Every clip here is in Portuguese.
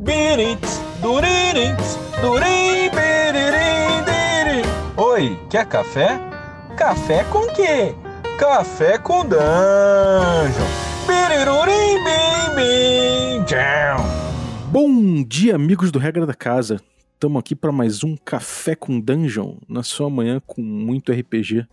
Birits, duririts, durim, biririm, diri. Oi, quer café? Café com quê? Café com dungeon. Birirurim, bim, bim, tchau. Bom dia, amigos do Regra da Casa. Estamos aqui para mais um Café com Dungeon, na sua manhã com muito RPG.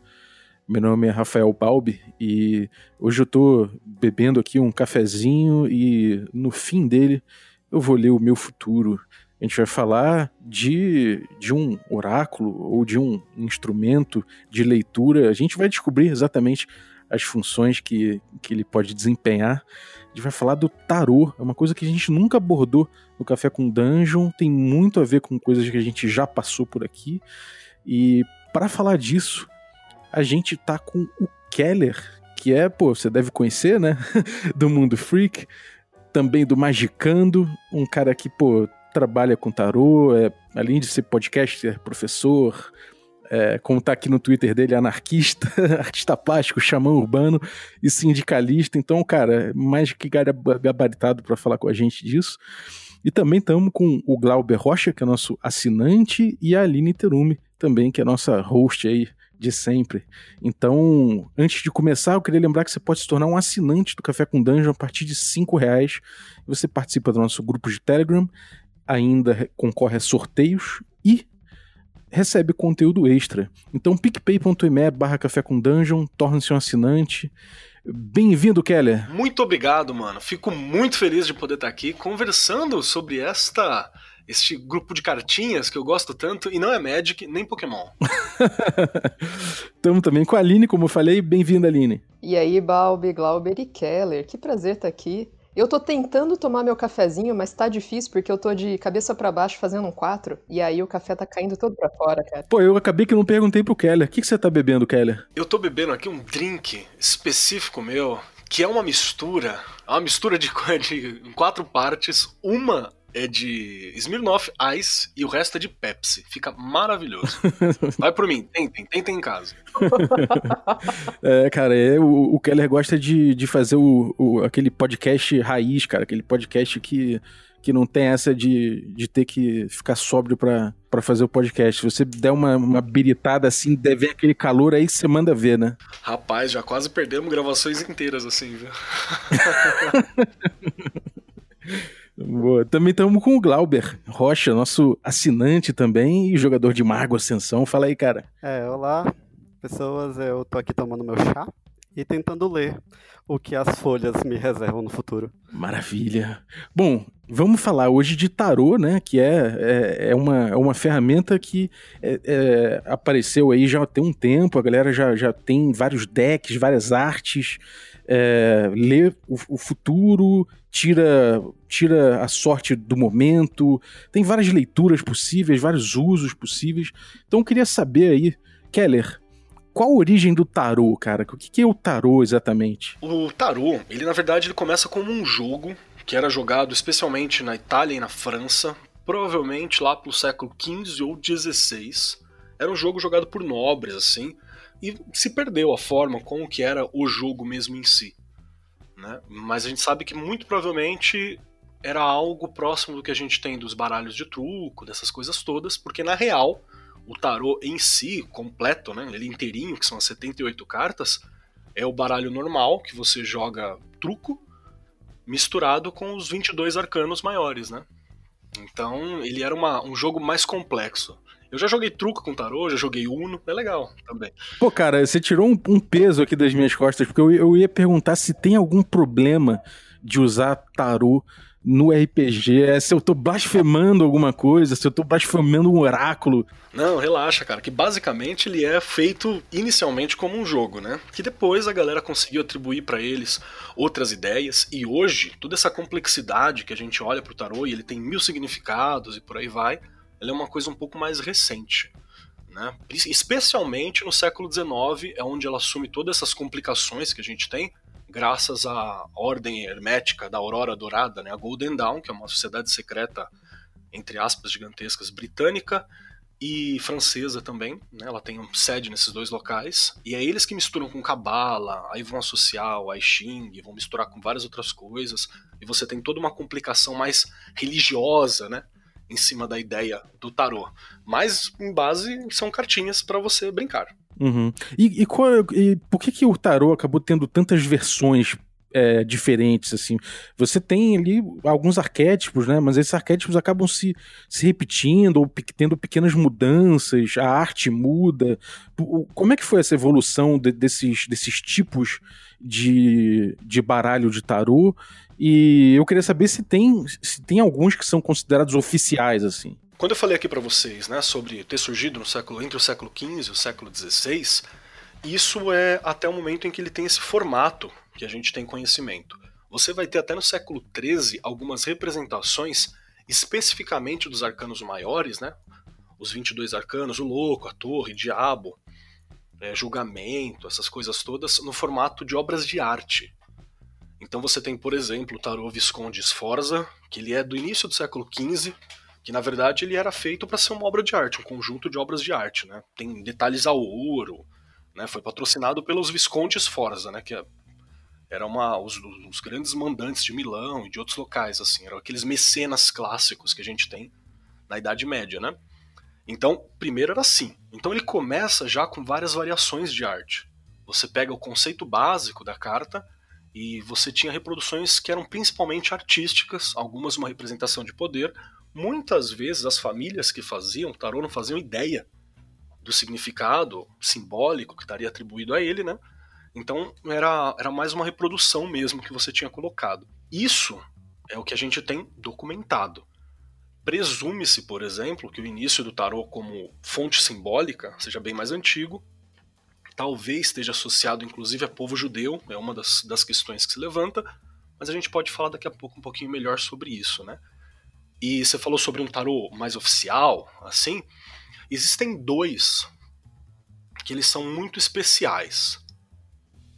Meu nome é Rafael Balbi e hoje eu tô bebendo aqui um cafezinho e no fim dele eu vou ler o meu futuro. A gente vai falar de, de um oráculo ou de um instrumento de leitura. A gente vai descobrir exatamente as funções que, que ele pode desempenhar. A gente vai falar do tarô, é uma coisa que a gente nunca abordou no Café com Dungeon, tem muito a ver com coisas que a gente já passou por aqui. E para falar disso, a gente tá com o Keller, que é, pô, você deve conhecer, né? do Mundo Freak, também do Magicando, um cara que, pô, trabalha com tarô, é, além de ser podcaster, professor, é, como tá aqui no Twitter dele, anarquista, artista plástico, xamã urbano e sindicalista. Então, cara, mais que gabaritado para falar com a gente disso. E também estamos com o Glauber Rocha, que é nosso assinante, e a Aline Terumi, também, que é nossa host aí de sempre. Então, antes de começar, eu queria lembrar que você pode se tornar um assinante do Café com Dungeon a partir de cinco reais. Você participa do nosso grupo de Telegram, ainda concorre a sorteios e recebe conteúdo extra. Então, picpay.me barra Café com Dungeon, torne-se um assinante. Bem-vindo, Keller. Muito obrigado, mano. Fico muito feliz de poder estar aqui conversando sobre esta este grupo de cartinhas que eu gosto tanto, e não é Magic nem Pokémon. Estamos também com a Aline, como eu falei. Bem-vinda, Aline. E aí, Balbi, Glauber e Keller. Que prazer estar aqui. Eu tô tentando tomar meu cafezinho, mas tá difícil porque eu tô de cabeça para baixo fazendo um 4 e aí o café tá caindo todo para fora, cara. Pô, eu acabei que não perguntei pro Keller. O que, que você tá bebendo, Keller? Eu tô bebendo aqui um drink específico meu, que é uma mistura, é uma mistura de, de em quatro partes. Uma é de Smirnoff Ice e o resto é de Pepsi. Fica maravilhoso. Vai por mim, tentem, tentem em casa. é, cara, é, o, o, Keller gosta de, de fazer o, o, aquele podcast raiz, cara, aquele podcast que, que não tem essa de, de ter que ficar sóbrio pra, pra fazer o podcast. Se você der uma, uma biritada assim, deve aquele calor aí, você manda ver, né? Rapaz, já quase perdemos gravações inteiras assim, viu? Boa. Também estamos com o Glauber Rocha, nosso assinante também e jogador de Mago Ascensão. Fala aí, cara. É, olá, pessoas. Eu tô aqui tomando meu chá e tentando ler o que as folhas me reservam no futuro. Maravilha. Bom, vamos falar hoje de tarô, né? Que é, é, é uma, é uma ferramenta que é, é, apareceu aí já tem um tempo, a galera já, já tem vários decks, várias artes, é, lê o, o futuro, tira, tira a sorte do momento, tem várias leituras possíveis, vários usos possíveis. Então eu queria saber aí, Keller, qual a origem do tarô, cara? O que é o tarô exatamente? O tarô, ele na verdade ele começa como um jogo que era jogado especialmente na Itália e na França, provavelmente lá pelo século XV ou XVI. Era um jogo jogado por nobres, assim, e se perdeu a forma como que era o jogo mesmo em si. Né? Mas a gente sabe que muito provavelmente era algo próximo do que a gente tem dos baralhos de truco, dessas coisas todas, porque na real o tarô em si, completo, né, ele inteirinho, que são as 78 cartas, é o baralho normal que você joga truco misturado com os 22 arcanos maiores, né? Então ele era uma, um jogo mais complexo. Eu já joguei truco com tarô, já joguei Uno, é legal também. Pô, cara, você tirou um, um peso aqui das minhas costas, porque eu, eu ia perguntar se tem algum problema de usar tarô no RPG, é se eu tô blasfemando alguma coisa, se eu tô blasfemando um oráculo. Não, relaxa, cara, que basicamente ele é feito inicialmente como um jogo, né? Que depois a galera conseguiu atribuir para eles outras ideias e hoje toda essa complexidade que a gente olha pro tarô e ele tem mil significados e por aí vai, ela é uma coisa um pouco mais recente. Né? Especialmente no século XIX, é onde ela assume todas essas complicações que a gente tem, graças à ordem hermética da Aurora Dourada, né? a Golden Dawn, que é uma sociedade secreta, entre aspas, gigantescas, britânica, e francesa também, né? Ela tem um sede nesses dois locais. E é eles que misturam com cabala, aí vão associar o I Ching, vão misturar com várias outras coisas. E você tem toda uma complicação mais religiosa, né? Em cima da ideia do tarô. Mas, em base, são cartinhas para você brincar. Uhum. E, e, qual, e, por que, que o tarô acabou tendo tantas versões é, diferentes, assim. Você tem ali alguns arquétipos, né? Mas esses arquétipos acabam se, se repetindo ou tendo pequenas mudanças, a arte muda. Como é que foi essa evolução de, desses, desses tipos de, de baralho de tarô? E eu queria saber se tem, se tem alguns que são considerados oficiais, assim. Quando eu falei aqui para vocês, né, sobre ter surgido no século entre o século XV e o século XVI, isso é até o momento em que ele tem esse formato que a gente tem conhecimento. Você vai ter até no século XIII algumas representações especificamente dos arcanos maiores, né? Os 22 arcanos, o louco, a torre, diabo, é, julgamento, essas coisas todas, no formato de obras de arte. Então você tem, por exemplo, o tarô Visconde Sforza, que ele é do início do século XV, que na verdade ele era feito para ser uma obra de arte, um conjunto de obras de arte, né? Tem detalhes ao ouro, né? Foi patrocinado pelos Viscondes Sforza, né? Que é eram uma, os, os, grandes mandantes de Milão e de outros locais, assim, eram aqueles mecenas clássicos que a gente tem na Idade Média, né? Então, primeiro era assim. Então ele começa já com várias variações de arte. Você pega o conceito básico da carta e você tinha reproduções que eram principalmente artísticas, algumas uma representação de poder. Muitas vezes as famílias que faziam tarô não faziam ideia do significado simbólico que estaria atribuído a ele, né? Então era, era mais uma reprodução mesmo que você tinha colocado. Isso é o que a gente tem documentado. Presume-se, por exemplo, que o início do tarô como fonte simbólica seja bem mais antigo. Talvez esteja associado inclusive a povo judeu, é uma das, das questões que se levanta, mas a gente pode falar daqui a pouco um pouquinho melhor sobre isso, né? E você falou sobre um tarô mais oficial, assim. Existem dois que eles são muito especiais.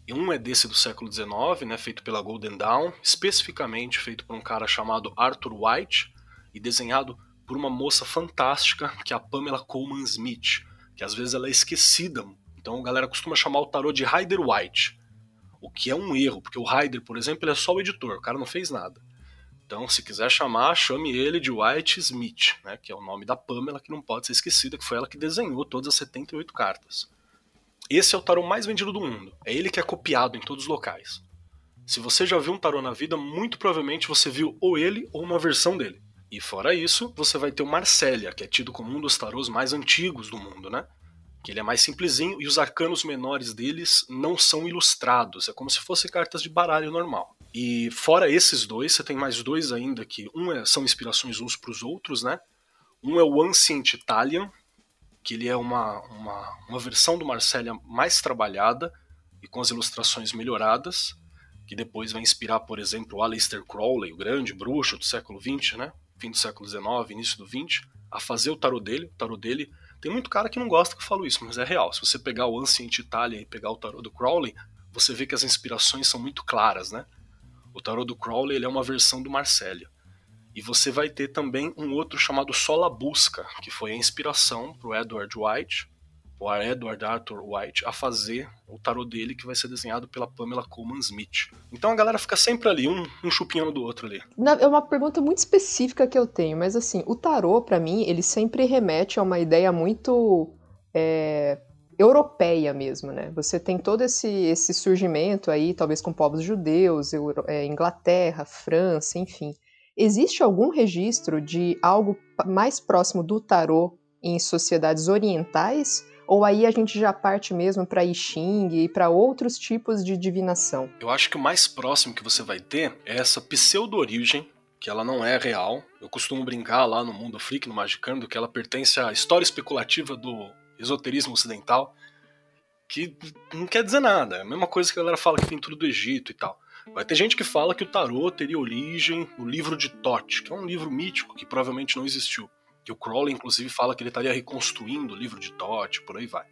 Um é desse do século XIX, né, feito pela Golden Dawn, especificamente feito por um cara chamado Arthur White e desenhado por uma moça fantástica, que é a Pamela Coleman Smith, que às vezes ela é esquecida. Então a galera costuma chamar o tarô de Rider White, o que é um erro, porque o Rider, por exemplo, ele é só o editor, o cara não fez nada. Então, se quiser chamar, chame ele de White Smith, né, que é o nome da Pamela, que não pode ser esquecida, que foi ela que desenhou todas as 78 cartas. Esse é o tarô mais vendido do mundo. É ele que é copiado em todos os locais. Se você já viu um tarô na vida, muito provavelmente você viu ou ele ou uma versão dele. E fora isso, você vai ter o Marcélia, que é tido como um dos tarôs mais antigos do mundo, né? Que ele é mais simplesinho e os arcanos menores deles não são ilustrados, é como se fossem cartas de baralho normal. E fora esses dois, você tem mais dois ainda que um é, são inspirações uns para os outros, né? Um é o Ancient Italian, que ele é uma, uma, uma versão do Marcélia mais trabalhada e com as ilustrações melhoradas, que depois vai inspirar, por exemplo, o Aleister Crowley, o grande bruxo do século XX, né? Fim do século XIX, início do XX, a fazer o tarot dele. O tarot dele tem muito cara que não gosta que eu falo isso, mas é real. Se você pegar o Ancient Italia e pegar o tarot do Crowley, você vê que as inspirações são muito claras, né? O tarot do Crowley ele é uma versão do Marcélia. E você vai ter também um outro chamado Sola Busca, que foi a inspiração para o Edward White, o Edward Arthur White, a fazer o tarot dele, que vai ser desenhado pela Pamela Coleman Smith. Então a galera fica sempre ali, um, um chupinhando do outro ali. É uma pergunta muito específica que eu tenho, mas assim, o tarot, para mim, ele sempre remete a uma ideia muito. É, europeia mesmo, né? Você tem todo esse, esse surgimento aí, talvez com povos judeus, Euro, é, Inglaterra, França, enfim. Existe algum registro de algo mais próximo do tarô em sociedades orientais? Ou aí a gente já parte mesmo para I Ching e para outros tipos de divinação? Eu acho que o mais próximo que você vai ter é essa pseudo-origem, que ela não é real. Eu costumo brincar lá no mundo freak, no Magicando, que ela pertence à história especulativa do esoterismo ocidental, que não quer dizer nada. É a mesma coisa que a galera fala que vem tudo do Egito e tal. Vai ter gente que fala que o tarô teria origem no livro de Thoth, que é um livro mítico que provavelmente não existiu. Que o Crowley, inclusive, fala que ele estaria reconstruindo o livro de Thoth, por aí vai.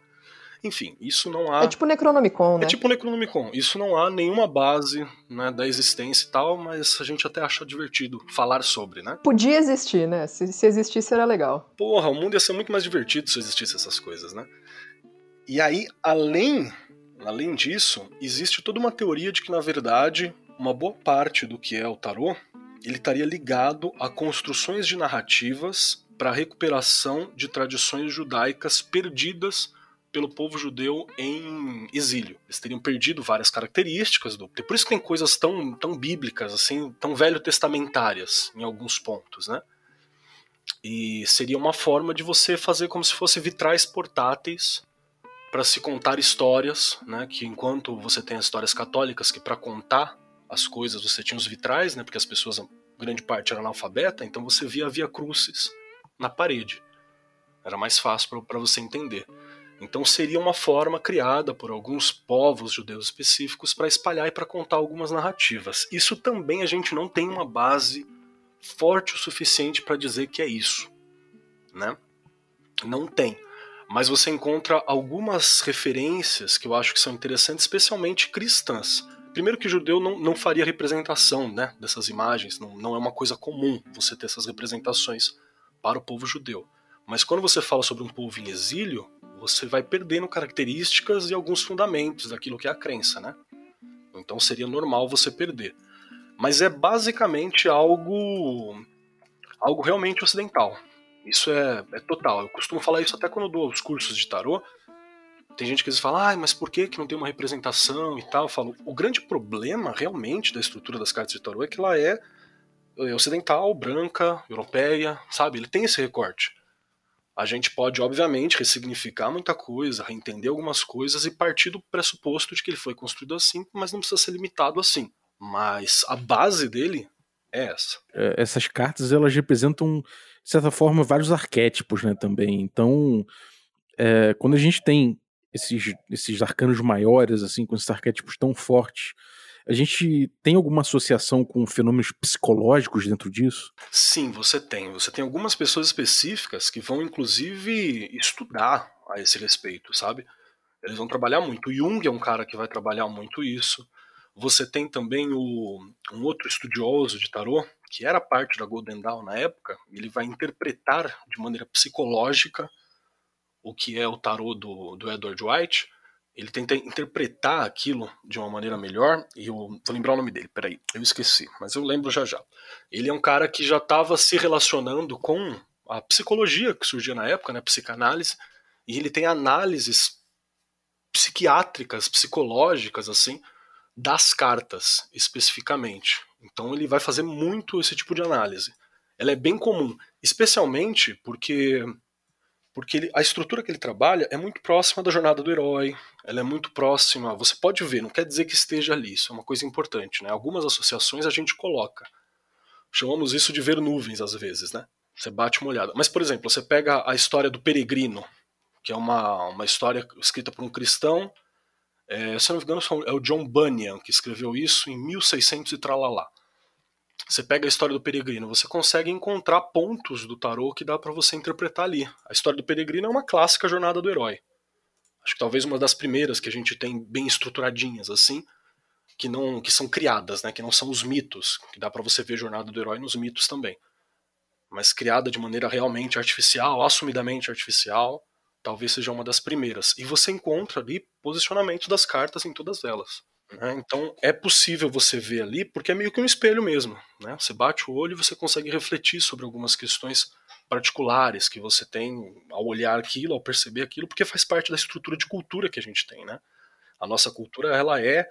Enfim, isso não há. É tipo Necronomicon, né? É tipo Necronomicon. Isso não há nenhuma base né, da existência e tal, mas a gente até acha divertido falar sobre, né? Podia existir, né? Se, se existisse era legal. Porra, o mundo ia ser muito mais divertido se existisse essas coisas, né? E aí, além, além disso, existe toda uma teoria de que, na verdade, uma boa parte do que é o tarô ele estaria ligado a construções de narrativas para a recuperação de tradições judaicas perdidas pelo povo judeu em exílio. Eles teriam perdido várias características do. Por isso que tem coisas tão, tão bíblicas, assim, tão velho testamentárias em alguns pontos, né? E seria uma forma de você fazer como se fosse vitrais portáteis para se contar histórias, né? Que enquanto você tem as histórias católicas que para contar as coisas você tinha os vitrais, né? Porque as pessoas, grande parte era analfabeta, então você via via crucis na parede. Era mais fácil para você entender. Então seria uma forma criada por alguns povos judeus específicos para espalhar e para contar algumas narrativas. Isso também a gente não tem uma base forte o suficiente para dizer que é isso, né? Não tem. Mas você encontra algumas referências que eu acho que são interessantes, especialmente cristãs. Primeiro que judeu não, não faria representação né, dessas imagens, não, não é uma coisa comum você ter essas representações para o povo judeu. Mas quando você fala sobre um povo em exílio, você vai perdendo características e alguns fundamentos daquilo que é a crença, né? Então seria normal você perder. Mas é basicamente algo algo realmente ocidental. Isso é, é total. Eu costumo falar isso até quando dou os cursos de tarô. Tem gente que diz fala, ah, mas por que, que não tem uma representação e tal? Eu falo, o grande problema realmente da estrutura das cartas de tarô é que ela é ocidental, branca, europeia, sabe? Ele tem esse recorte. A gente pode, obviamente, ressignificar muita coisa, reentender algumas coisas e partir do pressuposto de que ele foi construído assim, mas não precisa ser limitado assim. Mas a base dele é essa. É, essas cartas, elas representam, de certa forma, vários arquétipos, né, também. Então, é, quando a gente tem esses, esses arcanos maiores, assim, com esses arquétipos tão fortes, a gente tem alguma associação com fenômenos psicológicos dentro disso? Sim, você tem. Você tem algumas pessoas específicas que vão, inclusive, estudar a esse respeito, sabe? Eles vão trabalhar muito. O Jung é um cara que vai trabalhar muito isso. Você tem também o, um outro estudioso de tarô, que era parte da Golden Dawn na época, ele vai interpretar de maneira psicológica o que é o tarô do, do Edward White ele tenta interpretar aquilo de uma maneira melhor, e eu vou lembrar o nome dele, peraí, eu esqueci, mas eu lembro já já. Ele é um cara que já estava se relacionando com a psicologia que surgia na época, né, psicanálise, e ele tem análises psiquiátricas, psicológicas, assim, das cartas, especificamente. Então ele vai fazer muito esse tipo de análise. Ela é bem comum, especialmente porque porque ele, a estrutura que ele trabalha é muito próxima da jornada do herói, ela é muito próxima, você pode ver, não quer dizer que esteja ali, isso é uma coisa importante, né? Algumas associações a gente coloca. Chamamos isso de ver nuvens às vezes, né? Você bate uma olhada. Mas, por exemplo, você pega a história do peregrino, que é uma, uma história escrita por um cristão, é, se não me engano é o John Bunyan que escreveu isso em 1600 e tralalá você pega a história do peregrino, você consegue encontrar pontos do tarô que dá para você interpretar ali. A história do peregrino é uma clássica jornada do herói. Acho que talvez uma das primeiras que a gente tem bem estruturadinhas assim, que não que são criadas, né, que não são os mitos, que dá para você ver jornada do herói nos mitos também. Mas criada de maneira realmente artificial, assumidamente artificial, talvez seja uma das primeiras. E você encontra ali posicionamento das cartas em todas elas. Né? Então é possível você ver ali, porque é meio que um espelho mesmo. Né? Você bate o olho e você consegue refletir sobre algumas questões particulares que você tem ao olhar aquilo, ao perceber aquilo, porque faz parte da estrutura de cultura que a gente tem. Né? A nossa cultura ela é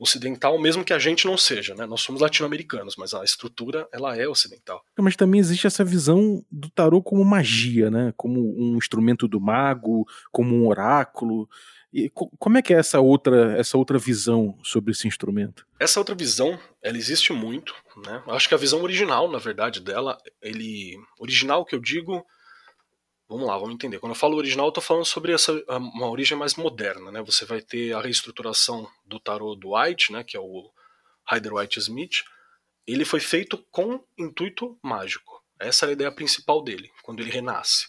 ocidental, mesmo que a gente não seja, né? Nós somos latino-americanos, mas a estrutura ela é ocidental. Mas também existe essa visão do tarô como magia, né? Como um instrumento do mago, como um oráculo. E como é que é essa outra, essa outra visão sobre esse instrumento? Essa outra visão, ela existe muito, né? Acho que a visão original, na verdade, dela, ele original que eu digo, vamos lá, vamos entender. Quando eu falo original, eu tô falando sobre essa uma origem mais moderna, né? Você vai ter a reestruturação do tarot do White, né, que é o Rider White Smith. Ele foi feito com intuito mágico. Essa é a ideia principal dele, quando ele renasce.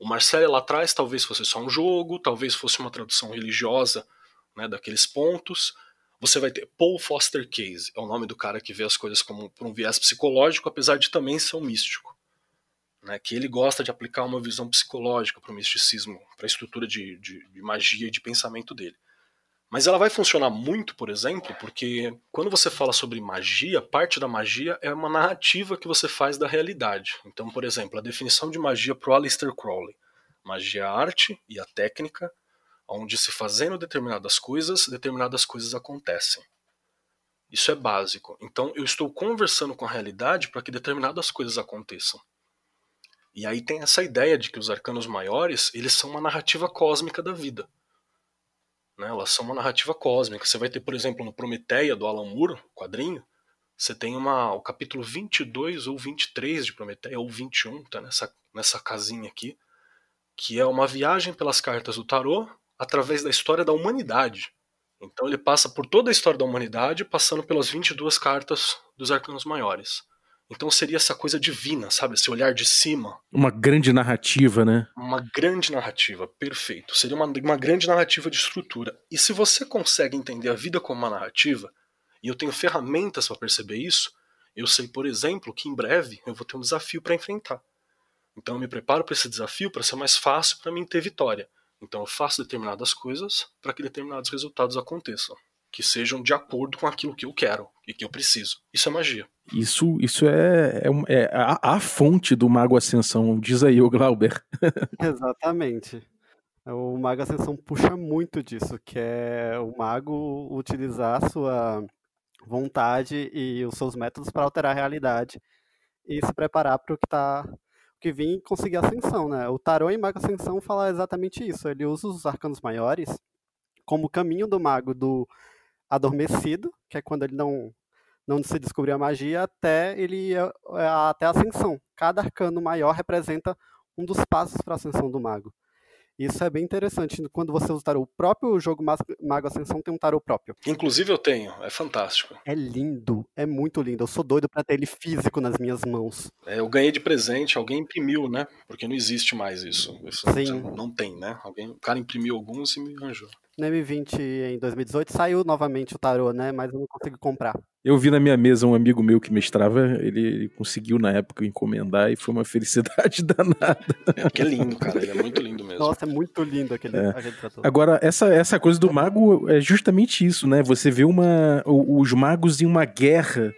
O Marcelo lá atrás talvez fosse só um jogo, talvez fosse uma tradução religiosa né, daqueles pontos. Você vai ter Paul Foster Case, é o nome do cara que vê as coisas como por um viés psicológico, apesar de também ser um místico. Né, que ele gosta de aplicar uma visão psicológica para o misticismo, para a estrutura de, de, de magia e de pensamento dele. Mas ela vai funcionar muito, por exemplo, porque quando você fala sobre magia, parte da magia é uma narrativa que você faz da realidade. Então, por exemplo, a definição de magia para o Aleister Crowley. Magia é a arte e a técnica, onde se fazendo determinadas coisas, determinadas coisas acontecem. Isso é básico. Então, eu estou conversando com a realidade para que determinadas coisas aconteçam. E aí tem essa ideia de que os arcanos maiores, eles são uma narrativa cósmica da vida. Né? Elas são uma narrativa cósmica. Você vai ter, por exemplo, no Prometeia, do Alan Moore, quadrinho, você tem uma, o capítulo 22 ou 23 de Prometeia, ou 21, tá nessa, nessa casinha aqui, que é uma viagem pelas cartas do tarô através da história da humanidade. Então ele passa por toda a história da humanidade, passando pelas 22 cartas dos arcanos maiores. Então seria essa coisa divina, sabe? Esse olhar de cima. Uma grande narrativa, né? Uma grande narrativa, perfeito. Seria uma, uma grande narrativa de estrutura. E se você consegue entender a vida como uma narrativa, e eu tenho ferramentas para perceber isso, eu sei, por exemplo, que em breve eu vou ter um desafio para enfrentar. Então eu me preparo para esse desafio para ser mais fácil para mim ter vitória. Então eu faço determinadas coisas para que determinados resultados aconteçam que sejam de acordo com aquilo que eu quero e que eu preciso. Isso é magia. Isso, isso é, é, é a, a, fonte do Mago Ascensão, diz aí o Glauber. Exatamente. O Mago Ascensão puxa muito disso, que é o mago utilizar a sua vontade e os seus métodos para alterar a realidade e se preparar para o que está que vem conseguir ascensão, né? O tarô em Mago Ascensão fala exatamente isso. Ele usa os arcanos maiores como caminho do mago do adormecido, que é quando ele não não se descobriu a magia, até ele é, até a ascensão. Cada arcano maior representa um dos passos para a ascensão do mago. Isso é bem interessante. Quando você usa o tarô, o próprio jogo Mago Ascensão tem um tarô próprio. Inclusive eu tenho, é fantástico. É lindo, é muito lindo. Eu sou doido para ter ele físico nas minhas mãos. É, eu ganhei de presente, alguém imprimiu, né? Porque não existe mais isso. isso Sim. Não tem, né? Alguém, o cara imprimiu alguns e me arranjou. No M20 em 2018 saiu novamente o tarô, né? Mas eu não consegui comprar. Eu vi na minha mesa um amigo meu que mestrava, ele, ele conseguiu na época encomendar e foi uma felicidade danada. É, que é lindo, cara. Ele é muito lindo mesmo. Nossa, é muito lindo aquele, é. aquele trator. Agora, essa, essa coisa do mago é justamente isso, né? Você vê uma, os magos em uma guerra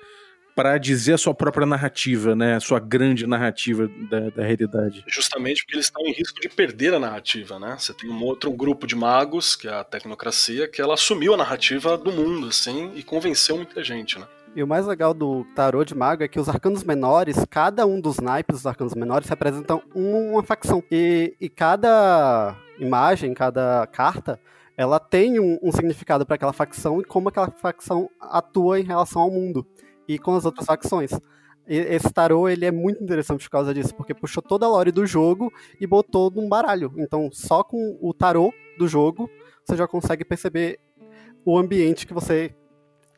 para dizer a sua própria narrativa, né? A sua grande narrativa da, da realidade. Justamente porque eles estão em risco de perder a narrativa, né? Você tem um outro grupo de magos, que é a tecnocracia, que ela assumiu a narrativa do mundo, assim, e convenceu muita gente, né? E o mais legal do tarô de mago é que os arcanos menores, cada um dos naipes dos arcanos menores representam uma facção. E, e cada imagem, cada carta, ela tem um, um significado para aquela facção e como aquela facção atua em relação ao mundo e com as outras facções. Esse tarô ele é muito interessante por causa disso, porque puxou toda a lore do jogo e botou num baralho. Então, só com o tarô do jogo, você já consegue perceber o ambiente que você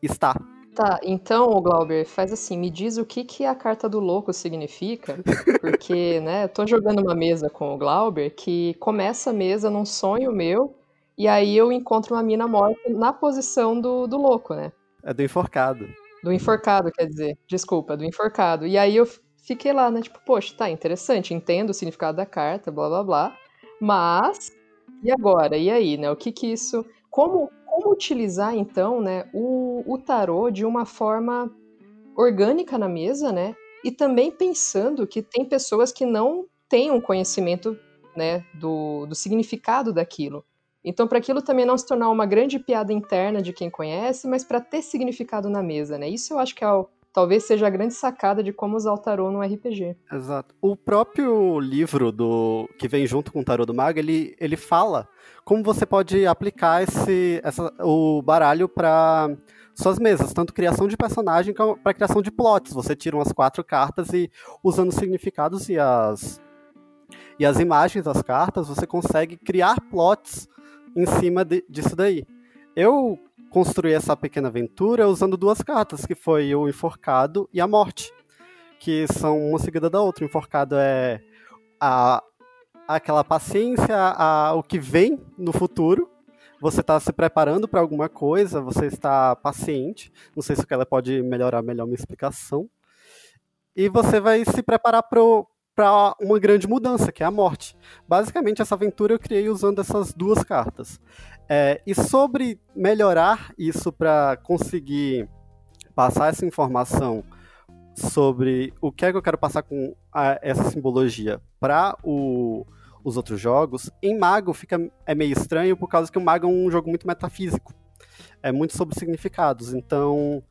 está. Tá, então, Glauber, faz assim, me diz o que, que a carta do louco significa, porque, né, eu tô jogando uma mesa com o Glauber que começa a mesa num sonho meu, e aí eu encontro uma mina morta na posição do, do louco, né? É do enforcado. Do enforcado, quer dizer. Desculpa, do enforcado. E aí eu fiquei lá, né? Tipo, poxa, tá interessante, entendo o significado da carta, blá blá blá. Mas, e agora? E aí, né? O que que isso. Como, como utilizar, então, né, o, o tarô de uma forma orgânica na mesa, né? E também pensando que tem pessoas que não têm um conhecimento né, do, do significado daquilo. Então, para aquilo também não se tornar uma grande piada interna de quem conhece, mas para ter significado na mesa, né? Isso eu acho que é o, talvez seja a grande sacada de como usar o tarô no RPG. Exato. O próprio livro do que vem junto com o tarô do mago, ele, ele fala como você pode aplicar esse, essa, o baralho para suas mesas, tanto criação de personagem como para criação de plots. Você tira umas quatro cartas e usando os significados e as e as imagens das cartas, você consegue criar plots em cima de, disso daí. Eu construí essa pequena aventura usando duas cartas, que foi o enforcado e a morte, que são uma seguida da outra. O enforcado é a, aquela paciência ao que vem no futuro. Você está se preparando para alguma coisa, você está paciente. Não sei se o ela pode melhorar melhor minha explicação. E você vai se preparar para uma grande mudança, que é a morte. Basicamente, essa aventura eu criei usando essas duas cartas. É, e sobre melhorar isso para conseguir passar essa informação sobre o que é que eu quero passar com a, essa simbologia para os outros jogos, em Mago fica é meio estranho por causa que o Mago é um jogo muito metafísico. É muito sobre significados. Então,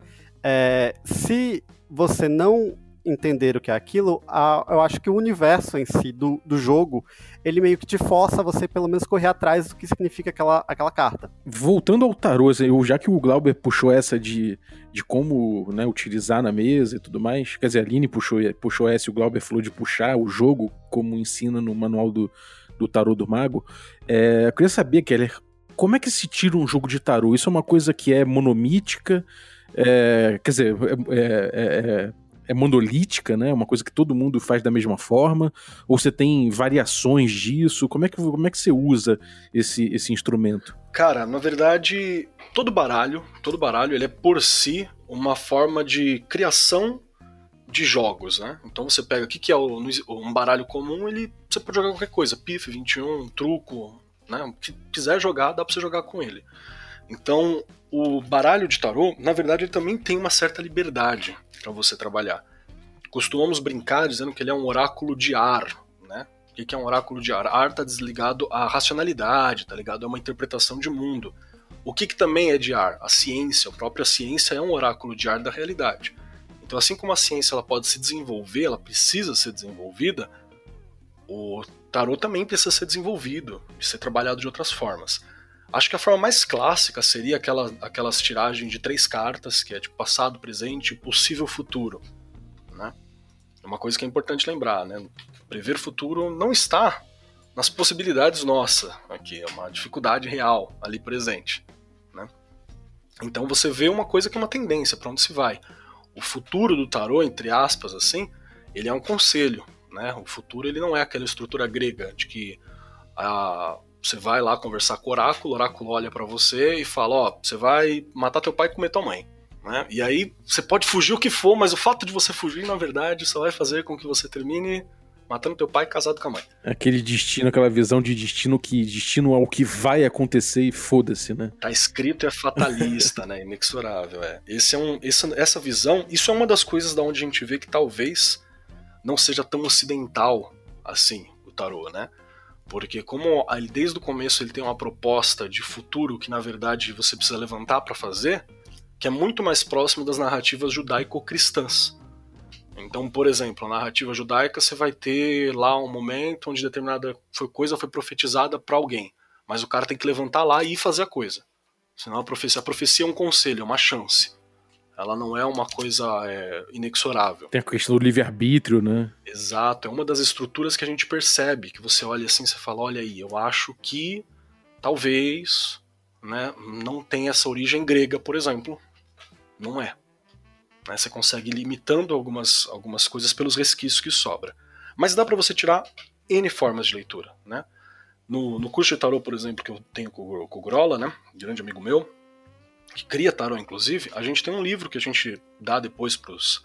é, se você não entender o que é aquilo, a, eu acho que o universo em si do, do jogo, ele meio que te força a você pelo menos correr atrás do que significa aquela, aquela carta. Voltando ao tarô, assim, já que o Glauber puxou essa de, de como né, utilizar na mesa e tudo mais, quer dizer, a Aline puxou, puxou essa e o Glauber falou de puxar o jogo como ensina no manual do, do tarô do mago, é, eu queria saber, Keller, como é que se tira um jogo de tarô? Isso é uma coisa que é monomítica? É, quer dizer, é, é, é é monolítica, né? Uma coisa que todo mundo faz da mesma forma? Ou você tem variações disso? Como é que, como é que você usa esse, esse instrumento? Cara, na verdade, todo baralho, todo baralho, ele é por si uma forma de criação de jogos, né? Então você pega o que, que é um baralho comum, ele você pode jogar qualquer coisa, pif, 21, truco, né? O que quiser jogar, dá para você jogar com ele. Então, o baralho de tarô, na verdade, ele também tem uma certa liberdade para você trabalhar. Costumamos brincar dizendo que ele é um oráculo de ar, né? O que é um oráculo de ar? Ar está desligado à racionalidade, tá ligado? É uma interpretação de mundo. O que, que também é de ar? A ciência, a própria ciência é um oráculo de ar da realidade. Então, assim como a ciência ela pode se desenvolver, ela precisa ser desenvolvida, o tarô também precisa ser desenvolvido e ser trabalhado de outras formas. Acho que a forma mais clássica seria aquela, aquelas tiragens de três cartas, que é de passado, presente e possível futuro. Né? É uma coisa que é importante lembrar, né? Prever futuro não está nas possibilidades nossas aqui, é uma dificuldade real ali presente. Né? Então você vê uma coisa que é uma tendência, para onde se vai. O futuro do tarô, entre aspas, assim, ele é um conselho. Né? O futuro ele não é aquela estrutura grega de que a, você vai lá conversar com o oráculo, o oráculo olha para você e fala: Ó, você vai matar teu pai e comer tua mãe. Né? E aí você pode fugir o que for, mas o fato de você fugir, na verdade, só vai fazer com que você termine matando teu pai casado com a mãe. Aquele destino, aquela visão de destino que destino ao que vai acontecer e foda-se, né? Tá escrito é fatalista, né? Inexorável, é. Esse é um, essa visão, isso é uma das coisas da onde a gente vê que talvez não seja tão ocidental assim o tarô, né? Porque como desde o começo ele tem uma proposta de futuro que na verdade você precisa levantar para fazer, que é muito mais próximo das narrativas judaico-cristãs. Então, por exemplo, a narrativa judaica você vai ter lá um momento onde determinada coisa foi profetizada para alguém, mas o cara tem que levantar lá e fazer a coisa. Senão a profecia, a profecia é um conselho, é uma chance. Ela não é uma coisa é, inexorável. Tem a questão do livre-arbítrio, né? Exato, é uma das estruturas que a gente percebe, que você olha assim, você fala, olha aí, eu acho que talvez né, não tenha essa origem grega, por exemplo. Não é. Né, você consegue ir limitando algumas, algumas coisas pelos resquícios que sobra. Mas dá para você tirar N formas de leitura, né? No, no curso de tarô, por exemplo, que eu tenho com, com o Grola, né, grande amigo meu, que cria tarô, inclusive, a gente tem um livro que a gente dá depois pros,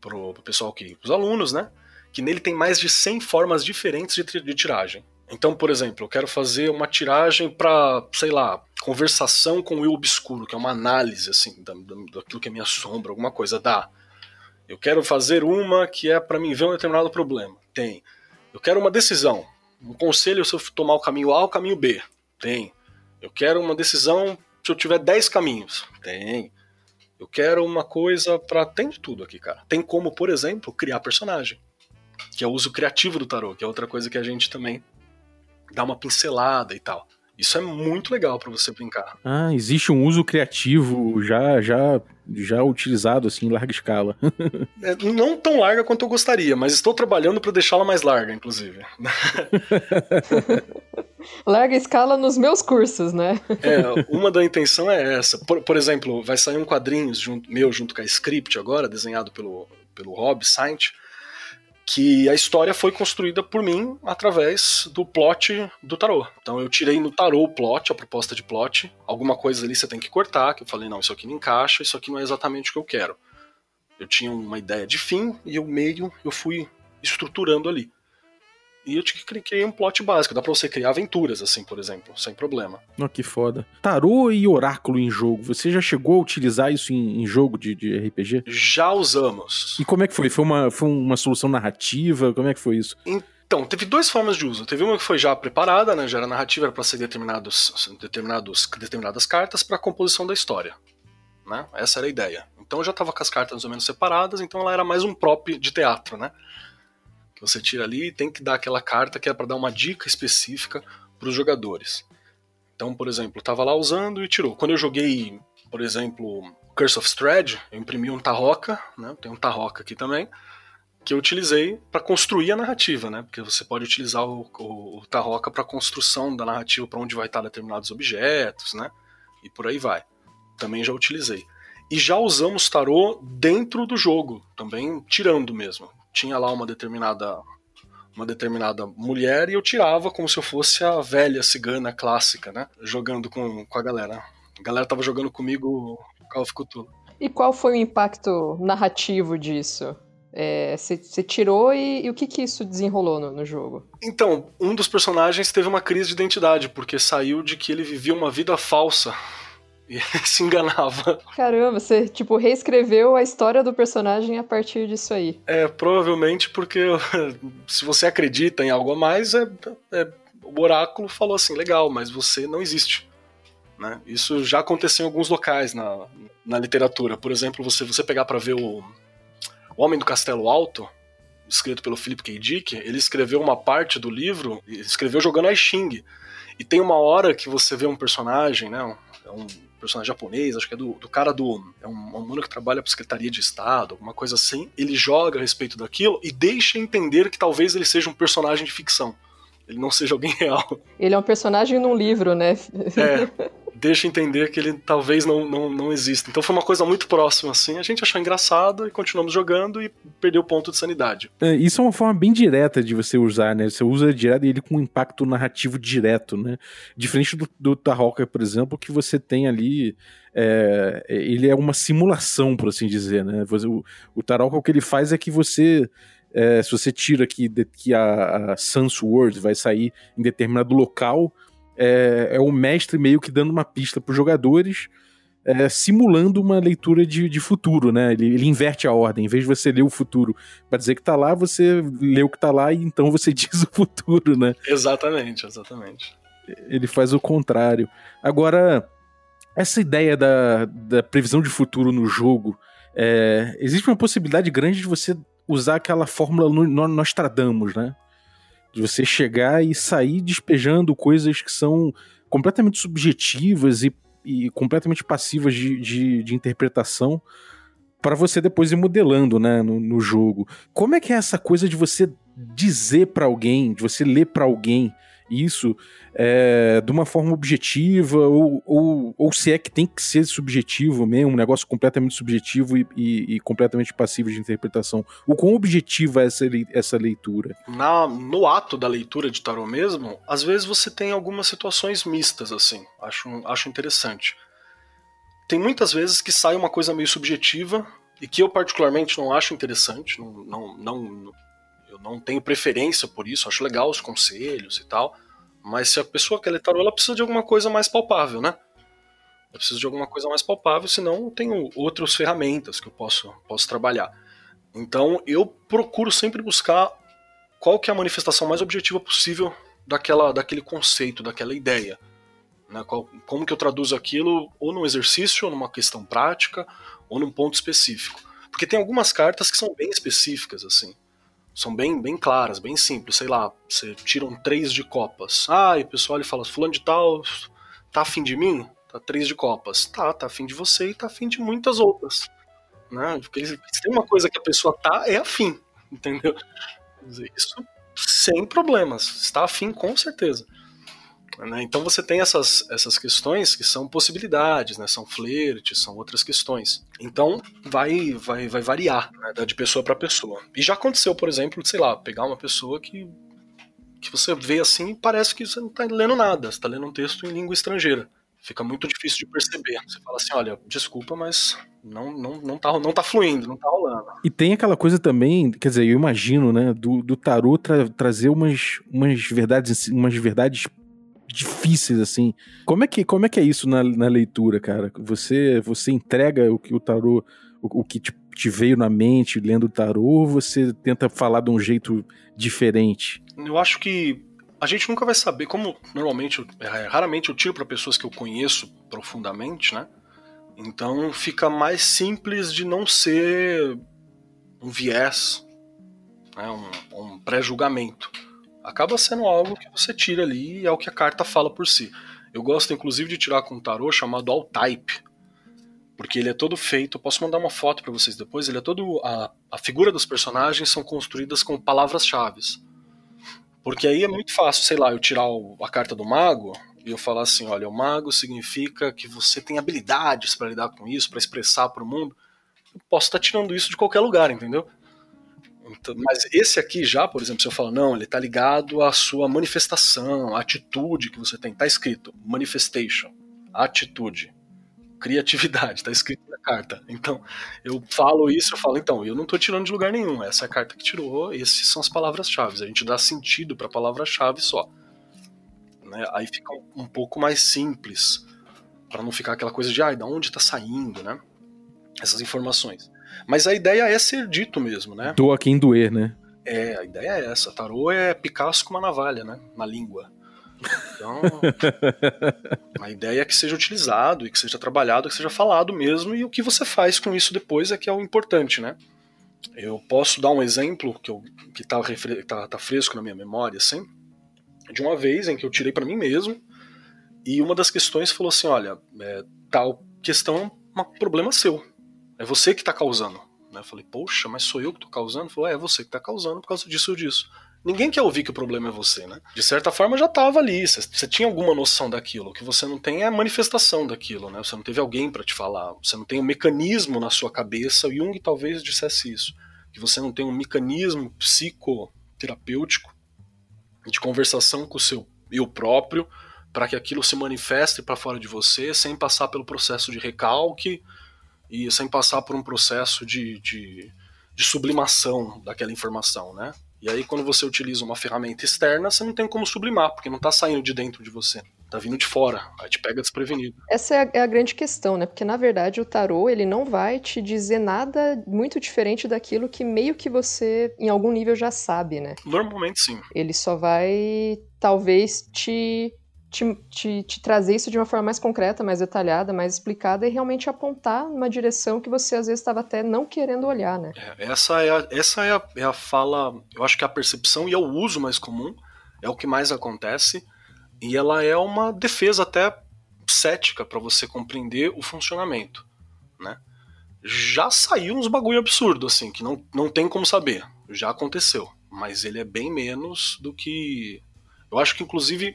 pro, pro pessoal que. os alunos, né? Que nele tem mais de 100 formas diferentes de, de tiragem. Então, por exemplo, eu quero fazer uma tiragem para, sei lá, conversação com o eu obscuro, que é uma análise, assim, da, daquilo que é minha sombra, alguma coisa. Dá. Eu quero fazer uma que é para mim ver um determinado problema. Tem. Eu quero uma decisão. Um conselho se eu tomar o caminho A ou o caminho B. Tem. Eu quero uma decisão se eu tiver 10 caminhos? Tem. Eu quero uma coisa para tem de tudo aqui, cara. Tem como, por exemplo, criar personagem, que é o uso criativo do tarô, que é outra coisa que a gente também dá uma pincelada e tal. Isso é muito legal para você brincar. Ah, existe um uso criativo já já já utilizado assim em larga escala. é, não tão larga quanto eu gostaria, mas estou trabalhando para deixá-la mais larga, inclusive. larga escala nos meus cursos, né? é, uma da intenção é essa. Por, por exemplo, vai sair um quadrinho junto, meu junto com a Script agora, desenhado pelo, pelo Rob Saint, que a história foi construída por mim através do plot do tarô. Então eu tirei no tarô o plot, a proposta de plot, alguma coisa ali você tem que cortar, que eu falei, não, isso aqui não encaixa, isso aqui não é exatamente o que eu quero. Eu tinha uma ideia de fim e o meio eu fui estruturando ali. E eu criei um plot básico. Dá pra você criar aventuras, assim, por exemplo, sem problema. Oh, que foda. Tarô e oráculo em jogo. Você já chegou a utilizar isso em, em jogo de, de, RPG? Já usamos. E como é que foi? Foi uma, foi uma solução narrativa? Como é que foi isso? Então, teve duas formas de uso. Teve uma que foi já preparada, né? Já era narrativa, era pra ser determinados, determinados, determinadas cartas para composição da história. Né? Essa era a ideia. Então eu já tava com as cartas mais ou menos separadas, então ela era mais um prop de teatro, né? Você tira ali e tem que dar aquela carta que é para dar uma dica específica para os jogadores. Então, por exemplo, estava lá usando e tirou. Quando eu joguei, por exemplo, Curse of Strahd, eu imprimi um Tarroca, né? Tem um Tarroca aqui também, que eu utilizei para construir a narrativa, né? Porque você pode utilizar o, o, o Tarroca para construção da narrativa, para onde vai estar determinados objetos, né? E por aí vai. Também já utilizei. E já usamos tarô dentro do jogo, também tirando mesmo tinha lá uma determinada uma determinada mulher e eu tirava como se eu fosse a velha cigana clássica, né? Jogando com, com a galera. A galera tava jogando comigo Call of Cthulhu. E qual foi o impacto narrativo disso? Você é, tirou e, e, o que, que isso desenrolou no, no, jogo? Então, um dos personagens teve uma crise de identidade, porque saiu de que ele vivia uma vida falsa e se enganava. Caramba, você, tipo, reescreveu a história do personagem a partir disso aí. É, provavelmente porque se você acredita em algo a mais, é, é, o oráculo falou assim, legal, mas você não existe. Né? Isso já aconteceu em alguns locais na, na literatura. Por exemplo, você, você pegar para ver o, o Homem do Castelo Alto, escrito pelo Philip K. Dick, ele escreveu uma parte do livro, escreveu jogando a Xing. E tem uma hora que você vê um personagem, né, um, personagem japonês, acho que é do, do cara do. É um, um mano que trabalha para Secretaria de Estado, alguma coisa assim. Ele joga a respeito daquilo e deixa entender que talvez ele seja um personagem de ficção. Ele não seja alguém real. Ele é um personagem num livro, né? É. deixa entender que ele talvez não, não, não exista. Então foi uma coisa muito próxima, assim. A gente achou engraçado e continuamos jogando e perdeu o ponto de sanidade. É, isso é uma forma bem direta de você usar, né? Você usa direto ele com um impacto narrativo direto, né? Diferente do, do Tarroca, por exemplo, que você tem ali. É, ele é uma simulação, por assim dizer, né? O, o Tarok, o que ele faz é que você é, se você tira que, que a, a Sans World vai sair em determinado local, é, é o mestre meio que dando uma pista para os jogadores, é, simulando uma leitura de, de futuro, né? Ele, ele, inverte a ordem. Em vez de você ler o futuro para dizer que tá lá, você lê o que tá lá e então você diz o futuro, né? Exatamente, exatamente. Ele faz o contrário. Agora, essa ideia da, da previsão de futuro no jogo, é, existe uma possibilidade grande de você usar aquela fórmula no, Nostradamus, né? De você chegar e sair despejando coisas que são completamente subjetivas e, e completamente passivas de, de, de interpretação para você depois ir modelando né, no, no, jogo. Como é que é essa coisa de você dizer para alguém, de você ler para alguém isso é, de uma forma objetiva, ou, ou, ou se é que tem que ser subjetivo mesmo, um negócio completamente subjetivo e, e, e completamente passivo de interpretação. O quão objetiva é essa, essa leitura? Na, no ato da leitura de tarô mesmo, às vezes você tem algumas situações mistas, assim. Acho, acho interessante. Tem muitas vezes que sai uma coisa meio subjetiva e que eu particularmente não acho interessante, não, não, não não tenho preferência por isso, acho legal os conselhos e tal. Mas se a pessoa quer ler tarô, ela precisa de alguma coisa mais palpável, né? Eu preciso de alguma coisa mais palpável, senão eu tenho outras ferramentas que eu posso, posso trabalhar. Então eu procuro sempre buscar qual que é a manifestação mais objetiva possível daquela, daquele conceito, daquela ideia. Né? Qual, como que eu traduzo aquilo ou num exercício, ou numa questão prática, ou num ponto específico. Porque tem algumas cartas que são bem específicas, assim são bem, bem claras, bem simples. Sei lá, você tira um três de copas. Ah, e o pessoal ele fala, fulano de tal, tá afim de mim? Tá três de copas. Tá, tá afim de você e tá afim de muitas outras. Né? Porque se tem uma coisa que a pessoa tá, é afim, entendeu? Isso sem problemas. Está afim com certeza. Né? Então você tem essas, essas questões que são possibilidades, né? são flertes, são outras questões. Então vai, vai, vai variar né? de pessoa para pessoa. E já aconteceu, por exemplo, sei lá, pegar uma pessoa que, que você vê assim parece que você não está lendo nada, você está lendo um texto em língua estrangeira. Fica muito difícil de perceber. Você fala assim, olha, desculpa, mas não, não, não, tá, não tá fluindo, não tá rolando. E tem aquela coisa também, quer dizer, eu imagino, né, do, do tarô tra trazer umas, umas verdades, umas verdades difíceis, assim. Como é que, como é, que é isso na, na leitura, cara? Você, você entrega o que o tarô, o, o que te, te, veio na mente lendo o tarô, ou você tenta falar de um jeito diferente? Eu acho que a gente nunca vai saber, como normalmente, é, raramente eu tiro para pessoas que eu conheço profundamente, né? Então fica mais simples de não ser um viés, né? um, um pré-julgamento acaba sendo algo que você tira ali e é o que a carta fala por si. Eu gosto inclusive de tirar com um tarô chamado All Type, porque ele é todo feito. Eu posso mandar uma foto para vocês depois. Ele é todo a, a figura dos personagens são construídas com palavras-chave. Porque aí é muito fácil, sei lá, eu tirar o, a carta do mago e eu falar assim, olha, o mago significa que você tem habilidades para lidar com isso, para expressar para o mundo. Eu posso estar tirando isso de qualquer lugar, entendeu? Então, mas esse aqui já, por exemplo, se eu falo, não, ele está ligado à sua manifestação, à atitude que você tem. Está escrito manifestation, atitude, criatividade, está escrito na carta. Então, eu falo isso, eu falo, então, eu não estou tirando de lugar nenhum. Essa é a carta que tirou, essas são as palavras-chave. A gente dá sentido para a palavra-chave só. Né? Aí fica um, um pouco mais simples, para não ficar aquela coisa de, ai, ah, da onde está saindo, né? Essas informações. Mas a ideia é ser dito mesmo, né? Doa quem doer, né? É, a ideia é essa. Tarô é Picasso com uma navalha, né? Na língua. Então, a ideia é que seja utilizado e que seja trabalhado, que seja falado mesmo, e o que você faz com isso depois é que é o importante, né? Eu posso dar um exemplo que, eu, que tá, tá, tá fresco na minha memória, assim, de uma vez em que eu tirei para mim mesmo, e uma das questões falou assim: olha, é, tal questão é um problema seu. É você que está causando. Né? Eu falei, poxa, mas sou eu que estou causando? Falou, é, é você que está causando por causa disso ou disso. Ninguém quer ouvir que o problema é você, né? De certa forma já estava ali, você tinha alguma noção daquilo. O que você não tem é a manifestação daquilo, né? Você não teve alguém para te falar, você não tem um mecanismo na sua cabeça. O Jung talvez dissesse isso, que você não tem um mecanismo psicoterapêutico de conversação com o seu eu próprio para que aquilo se manifeste para fora de você sem passar pelo processo de recalque e sem passar por um processo de, de, de sublimação daquela informação, né? E aí, quando você utiliza uma ferramenta externa, você não tem como sublimar, porque não está saindo de dentro de você. Tá vindo de fora, aí te pega desprevenido. Essa é a, é a, grande questão, né? Porque na verdade o tarô ele não vai te dizer nada muito diferente daquilo que meio que você em algum nível já sabe, né? Normalmente sim. Ele só vai talvez te te, te, te, trazer isso de uma forma mais concreta, mais detalhada, mais explicada e realmente apontar numa direção que você às vezes estava até não querendo olhar, né? É, essa é a, essa é a, é a fala, eu acho que a percepção e é o uso mais comum, é o que mais acontece, e ela é uma defesa até cética para você compreender o funcionamento, né? Já saiu uns bagulho absurdo, assim, que não, não tem como saber, já aconteceu, mas ele é bem menos do que... Eu acho que, inclusive,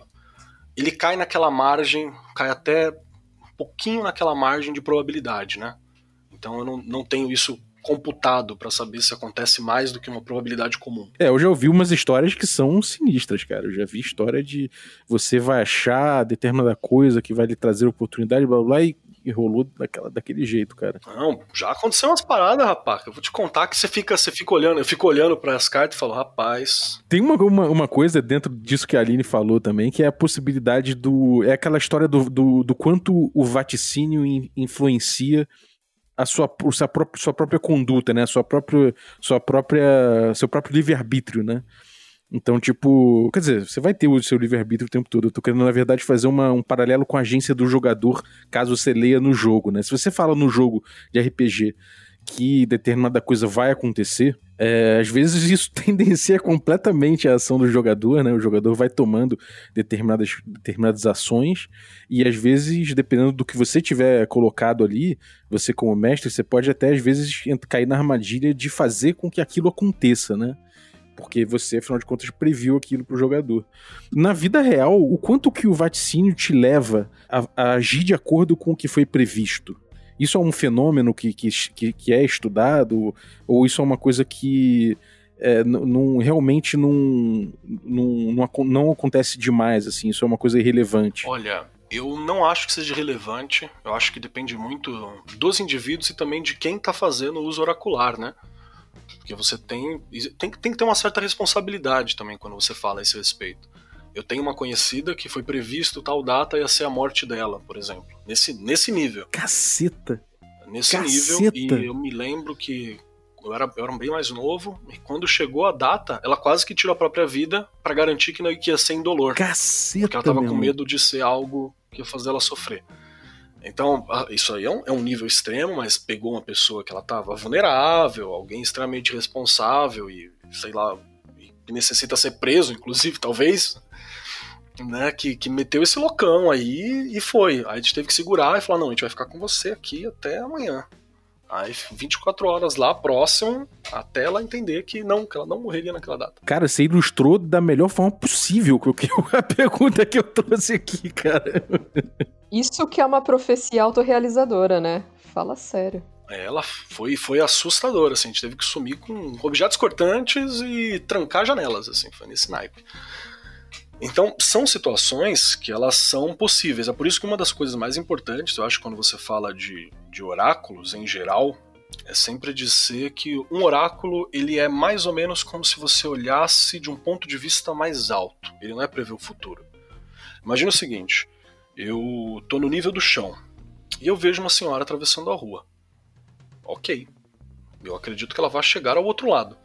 ele cai naquela margem, cai até um pouquinho naquela margem de probabilidade, né? Então eu não, não tenho isso computado para saber se acontece mais do que uma probabilidade comum. É, eu já ouvi umas histórias que são sinistras, cara. Eu já vi história de você vai achar determinada coisa que vai lhe trazer oportunidade, blá blá, e e rolou daquela, daquele jeito, cara. Não, já aconteceu umas paradas, rapaz. Eu vou te contar que você fica, você fica olhando, eu fico olhando para as cartas e falo, rapaz. Tem uma, uma, uma, coisa dentro disso que a Aline falou também, que é a possibilidade do. É aquela história do, do, do quanto o vaticínio in, influencia a sua, a sua, própria, sua própria conduta, né? A sua própria, sua própria, seu próprio livre-arbítrio, né? Então, tipo, quer dizer, você vai ter o seu livre-arbítrio o tempo todo. Eu tô querendo, na verdade, fazer uma, um paralelo com a agência do jogador, caso você leia no jogo, né? Se você fala no jogo de RPG que determinada coisa vai acontecer, é, às vezes isso tendencia completamente a ação do jogador, né? O jogador vai tomando determinadas, determinadas ações e às vezes, dependendo do que você tiver colocado ali, você como mestre, você pode até às vezes cair na armadilha de fazer com que aquilo aconteça, né? Porque você, afinal de contas, previu aquilo pro jogador. Na vida real, o quanto que o vaticínio te leva a, a agir de acordo com o que foi previsto? Isso é um fenômeno que, que, que é estudado? Ou isso é uma coisa que é, realmente não, não, não, não acontece demais, assim? Isso é uma coisa irrelevante? Olha, eu não acho que seja relevante. Eu acho que depende muito dos indivíduos e também de quem está fazendo o uso oracular, né? Porque você tem, tem, tem que ter uma certa responsabilidade também quando você fala a esse respeito. Eu tenho uma conhecida que foi previsto tal data ia ser a morte dela, por exemplo. Nesse, nesse nível. Caceta! Nesse Caceta. nível. E eu me lembro que eu era, eu era bem mais novo, e quando chegou a data, ela quase que tirou a própria vida para garantir que não ia ser indolor. Caceta! Porque ela tava com medo de ser algo que ia fazer ela sofrer. Então, isso aí é um, é um, nível extremo, mas pegou uma pessoa que ela estava vulnerável, alguém extremamente responsável e, sei lá, que necessita ser preso, inclusive, talvez, né, que, que meteu esse loucão aí e foi. Aí a gente teve que segurar e falar, não, a gente vai ficar com você aqui até amanhã. Aí 24 horas lá, próximo, até ela entender que não, que ela não morreria naquela data. Cara, você ilustrou da melhor forma possível que a pergunta que eu trouxe aqui, cara. Isso que é uma profecia autorrealizadora, né? Fala sério. Ela foi, foi assustadora, assim, a gente teve que sumir com objetos cortantes e trancar janelas, assim, foi nesse naipe. Então, são situações que elas são possíveis. É por isso que uma das coisas mais importantes, eu acho, quando você fala de, de oráculos em geral, é sempre dizer que um oráculo ele é mais ou menos como se você olhasse de um ponto de vista mais alto. Ele não é prever o futuro. Imagina o seguinte: eu tô no nível do chão e eu vejo uma senhora atravessando a rua. Ok, eu acredito que ela vai chegar ao outro lado.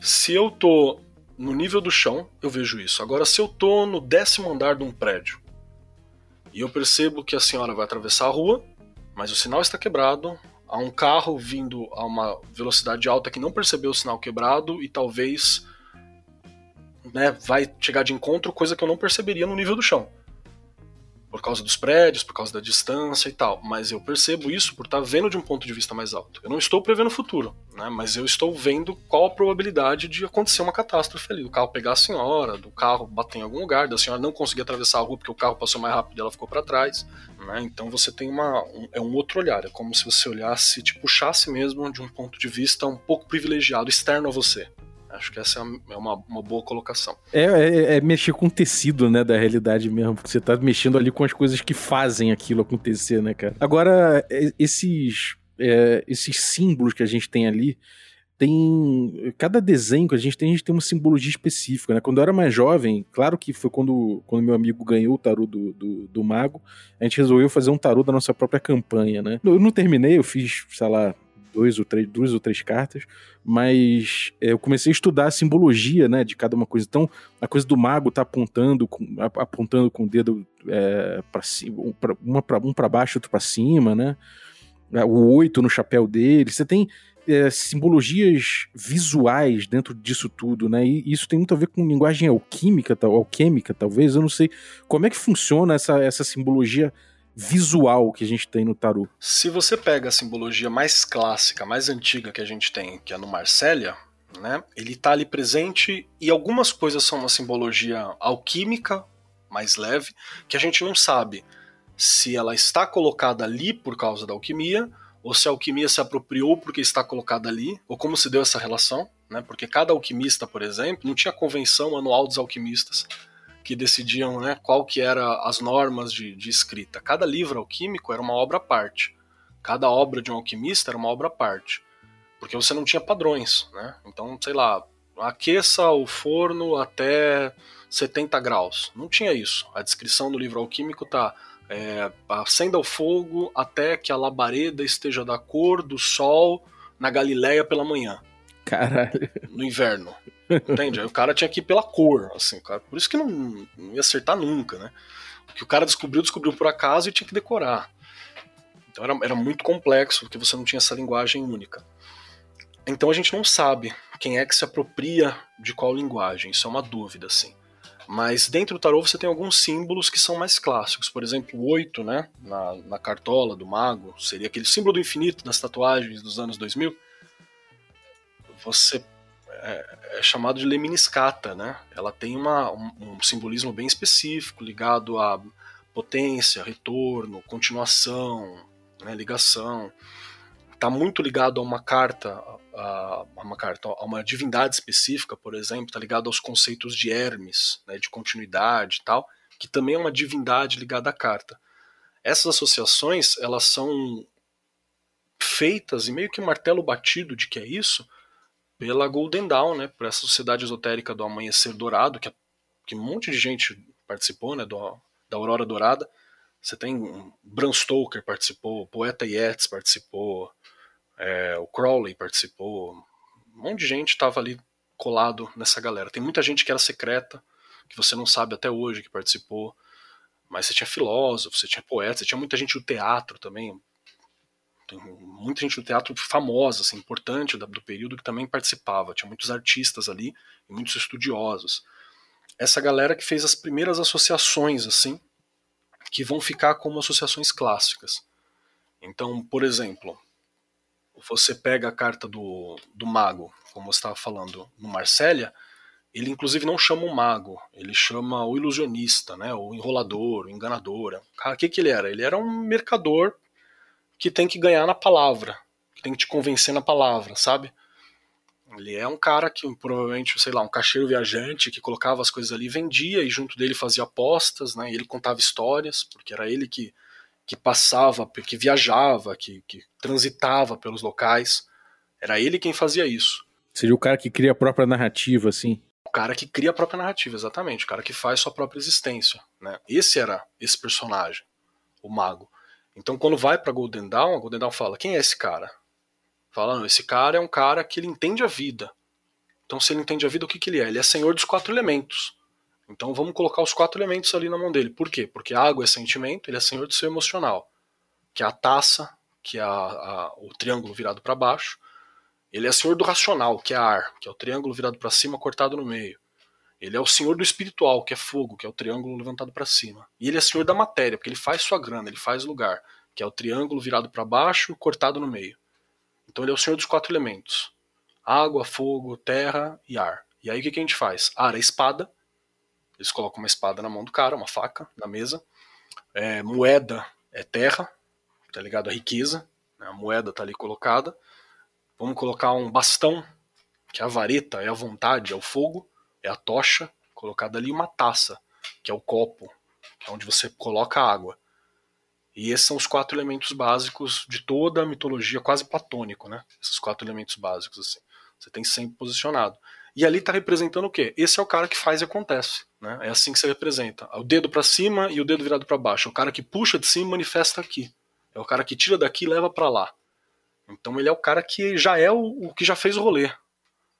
Se eu tô no nível do chão, eu vejo isso. Agora, se eu tô no décimo andar de um prédio e eu percebo que a senhora vai atravessar a rua, mas o sinal está quebrado, há um carro vindo a uma velocidade alta que não percebeu o sinal quebrado e talvez né, vai chegar de encontro, coisa que eu não perceberia no nível do chão por causa dos prédios, por causa da distância e tal. Mas eu percebo isso por estar vendo de um ponto de vista mais alto. Eu não estou prevendo o futuro, né? Mas eu estou vendo qual a probabilidade de acontecer uma catástrofe ali. Do carro pegar a senhora, do carro bater em algum lugar, da senhora não conseguir atravessar a rua porque o carro passou mais rápido e ela ficou para trás. Né? Então você tem uma. Um, é um outro olhar. É como se você olhasse, te puxasse mesmo de um ponto de vista um pouco privilegiado, externo a você. Acho que essa é uma, uma boa colocação. É, é, é, mexer com o tecido, né, da realidade mesmo, porque você tá mexendo ali com as coisas que fazem aquilo acontecer, né, cara? Agora, é, esses, é, esses símbolos que a gente tem ali, tem. Cada desenho que a gente tem, a gente tem uma simbologia específica, né? Quando eu era mais jovem, claro que foi quando, quando meu amigo ganhou o tarô do, do, do mago, a gente resolveu fazer um tarô da nossa própria campanha, né? Eu não terminei, eu fiz, sei lá, dois ou três, duas ou três cartas, mas é, eu comecei a estudar a simbologia, né, de cada uma coisa. Então, a coisa do mago tá apontando com, apontando com o dedo é, para cima, um para um para baixo, outro para cima, né? É, o oito no chapéu dele. Você tem é, simbologias visuais dentro disso tudo, né? E isso tem muito a ver com linguagem alquímica, tal, alquímica, talvez. Eu não sei como é que funciona essa, essa simbologia visual que a gente tem no tarô. Se você pega a simbologia mais clássica, mais antiga que a gente tem, que é no Marsella, né? Ele está ali presente e algumas coisas são uma simbologia alquímica mais leve, que a gente não sabe se ela está colocada ali por causa da alquimia ou se a alquimia se apropriou porque está colocada ali, ou como se deu essa relação, né? Porque cada alquimista, por exemplo, não tinha convenção anual dos alquimistas que decidiam né, qual que era as normas de, de escrita. Cada livro alquímico era uma obra à parte. Cada obra de um alquimista era uma obra à parte. Porque você não tinha padrões, né? Então, sei lá, aqueça o forno até 70 graus. Não tinha isso. A descrição do livro alquímico tá é, acenda o fogo até que a labareda esteja da cor do sol na Galileia pela manhã. Caralho. No inverno. Entende? Aí o cara tinha que ir pela cor, assim, cara. Por isso que não, não ia acertar nunca, né? O que o cara descobriu, descobriu por acaso e tinha que decorar. Então era, era muito complexo, porque você não tinha essa linguagem única. Então a gente não sabe quem é que se apropria de qual linguagem, isso é uma dúvida, assim. Mas dentro do tarô você tem alguns símbolos que são mais clássicos. Por exemplo, o 8, né? Na, na cartola do mago, seria aquele símbolo do infinito das tatuagens dos anos 2000. Você é, é chamado de lemniscata, né? Ela tem uma, um, um, simbolismo bem específico ligado a potência, retorno, continuação, né, ligação. Está muito ligado a uma carta, a, a, uma carta, a uma divindade específica, por exemplo, está ligado aos conceitos de Hermes, né, de continuidade e tal, que também é uma divindade ligada à carta. Essas associações, elas são feitas e meio que um martelo batido de que é isso pela Golden Dawn, né, por essa sociedade esotérica do Amanhecer Dourado, que, que um monte de gente participou, né, do, da Aurora Dourada. Você tem Bram Stoker participou, Poeta Yates participou, é, o Crowley participou, um monte de gente estava ali colado nessa galera. Tem muita gente que era secreta, que você não sabe até hoje que participou, mas você tinha filósofo, você tinha poeta, você tinha muita gente do teatro também, tem muita gente do teatro famosa, assim, importante do período que também participava. Tinha muitos artistas ali e muitos estudiosos essa galera que fez as primeiras associações, assim, que vão ficar como associações clássicas. Então, por exemplo, você pega a carta do, do mago, como você estava falando, no Marsella, ele inclusive não chama o mago, ele chama o ilusionista, né, o enrolador, o enganador. O que, que ele era? Ele era um mercador que tem que ganhar na palavra, que tem que te convencer na palavra, sabe? Ele é um cara que provavelmente, sei lá, um caixeiro viajante que colocava as coisas ali, vendia e junto dele fazia apostas, né? E ele contava histórias, porque era ele que, que passava, que viajava, que, que transitava pelos locais. Era ele quem fazia isso. Seria o cara que cria a própria narrativa, assim. O cara que cria a própria narrativa, exatamente. O cara que faz sua própria existência. Né? Esse era esse personagem, o mago. Então, quando vai para Golden Dawn, a Golden Dawn fala: quem é esse cara? Falando, esse cara é um cara que ele entende a vida. Então, se ele entende a vida, o que, que ele é? Ele é senhor dos quatro elementos. Então, vamos colocar os quatro elementos ali na mão dele. Por quê? Porque água é sentimento, ele é senhor do seu emocional. Que é a taça, que é a, a, o triângulo virado para baixo. Ele é senhor do racional, que é ar, que é o triângulo virado para cima, cortado no meio. Ele é o senhor do espiritual, que é fogo, que é o triângulo levantado para cima. E ele é senhor da matéria, porque ele faz sua grana, ele faz lugar, que é o triângulo virado para baixo, cortado no meio. Então ele é o senhor dos quatro elementos: água, fogo, terra e ar. E aí o que, que a gente faz? Ar é espada. Eles colocam uma espada na mão do cara, uma faca na mesa. É, moeda é terra, tá ligado? A riqueza. Né? A moeda tá ali colocada. Vamos colocar um bastão, que é a vareta, é a vontade, é o fogo, é a tocha, colocada ali uma taça, que é o copo, é onde você coloca a água. E esses são os quatro elementos básicos de toda a mitologia, quase platônico, né? Esses quatro elementos básicos, assim. Você tem sempre posicionado. E ali está representando o quê? Esse é o cara que faz e acontece. Né? É assim que você representa. O dedo para cima e o dedo virado para baixo. O cara que puxa de cima manifesta aqui. É o cara que tira daqui e leva para lá. Então ele é o cara que já é o, o que já fez o rolê.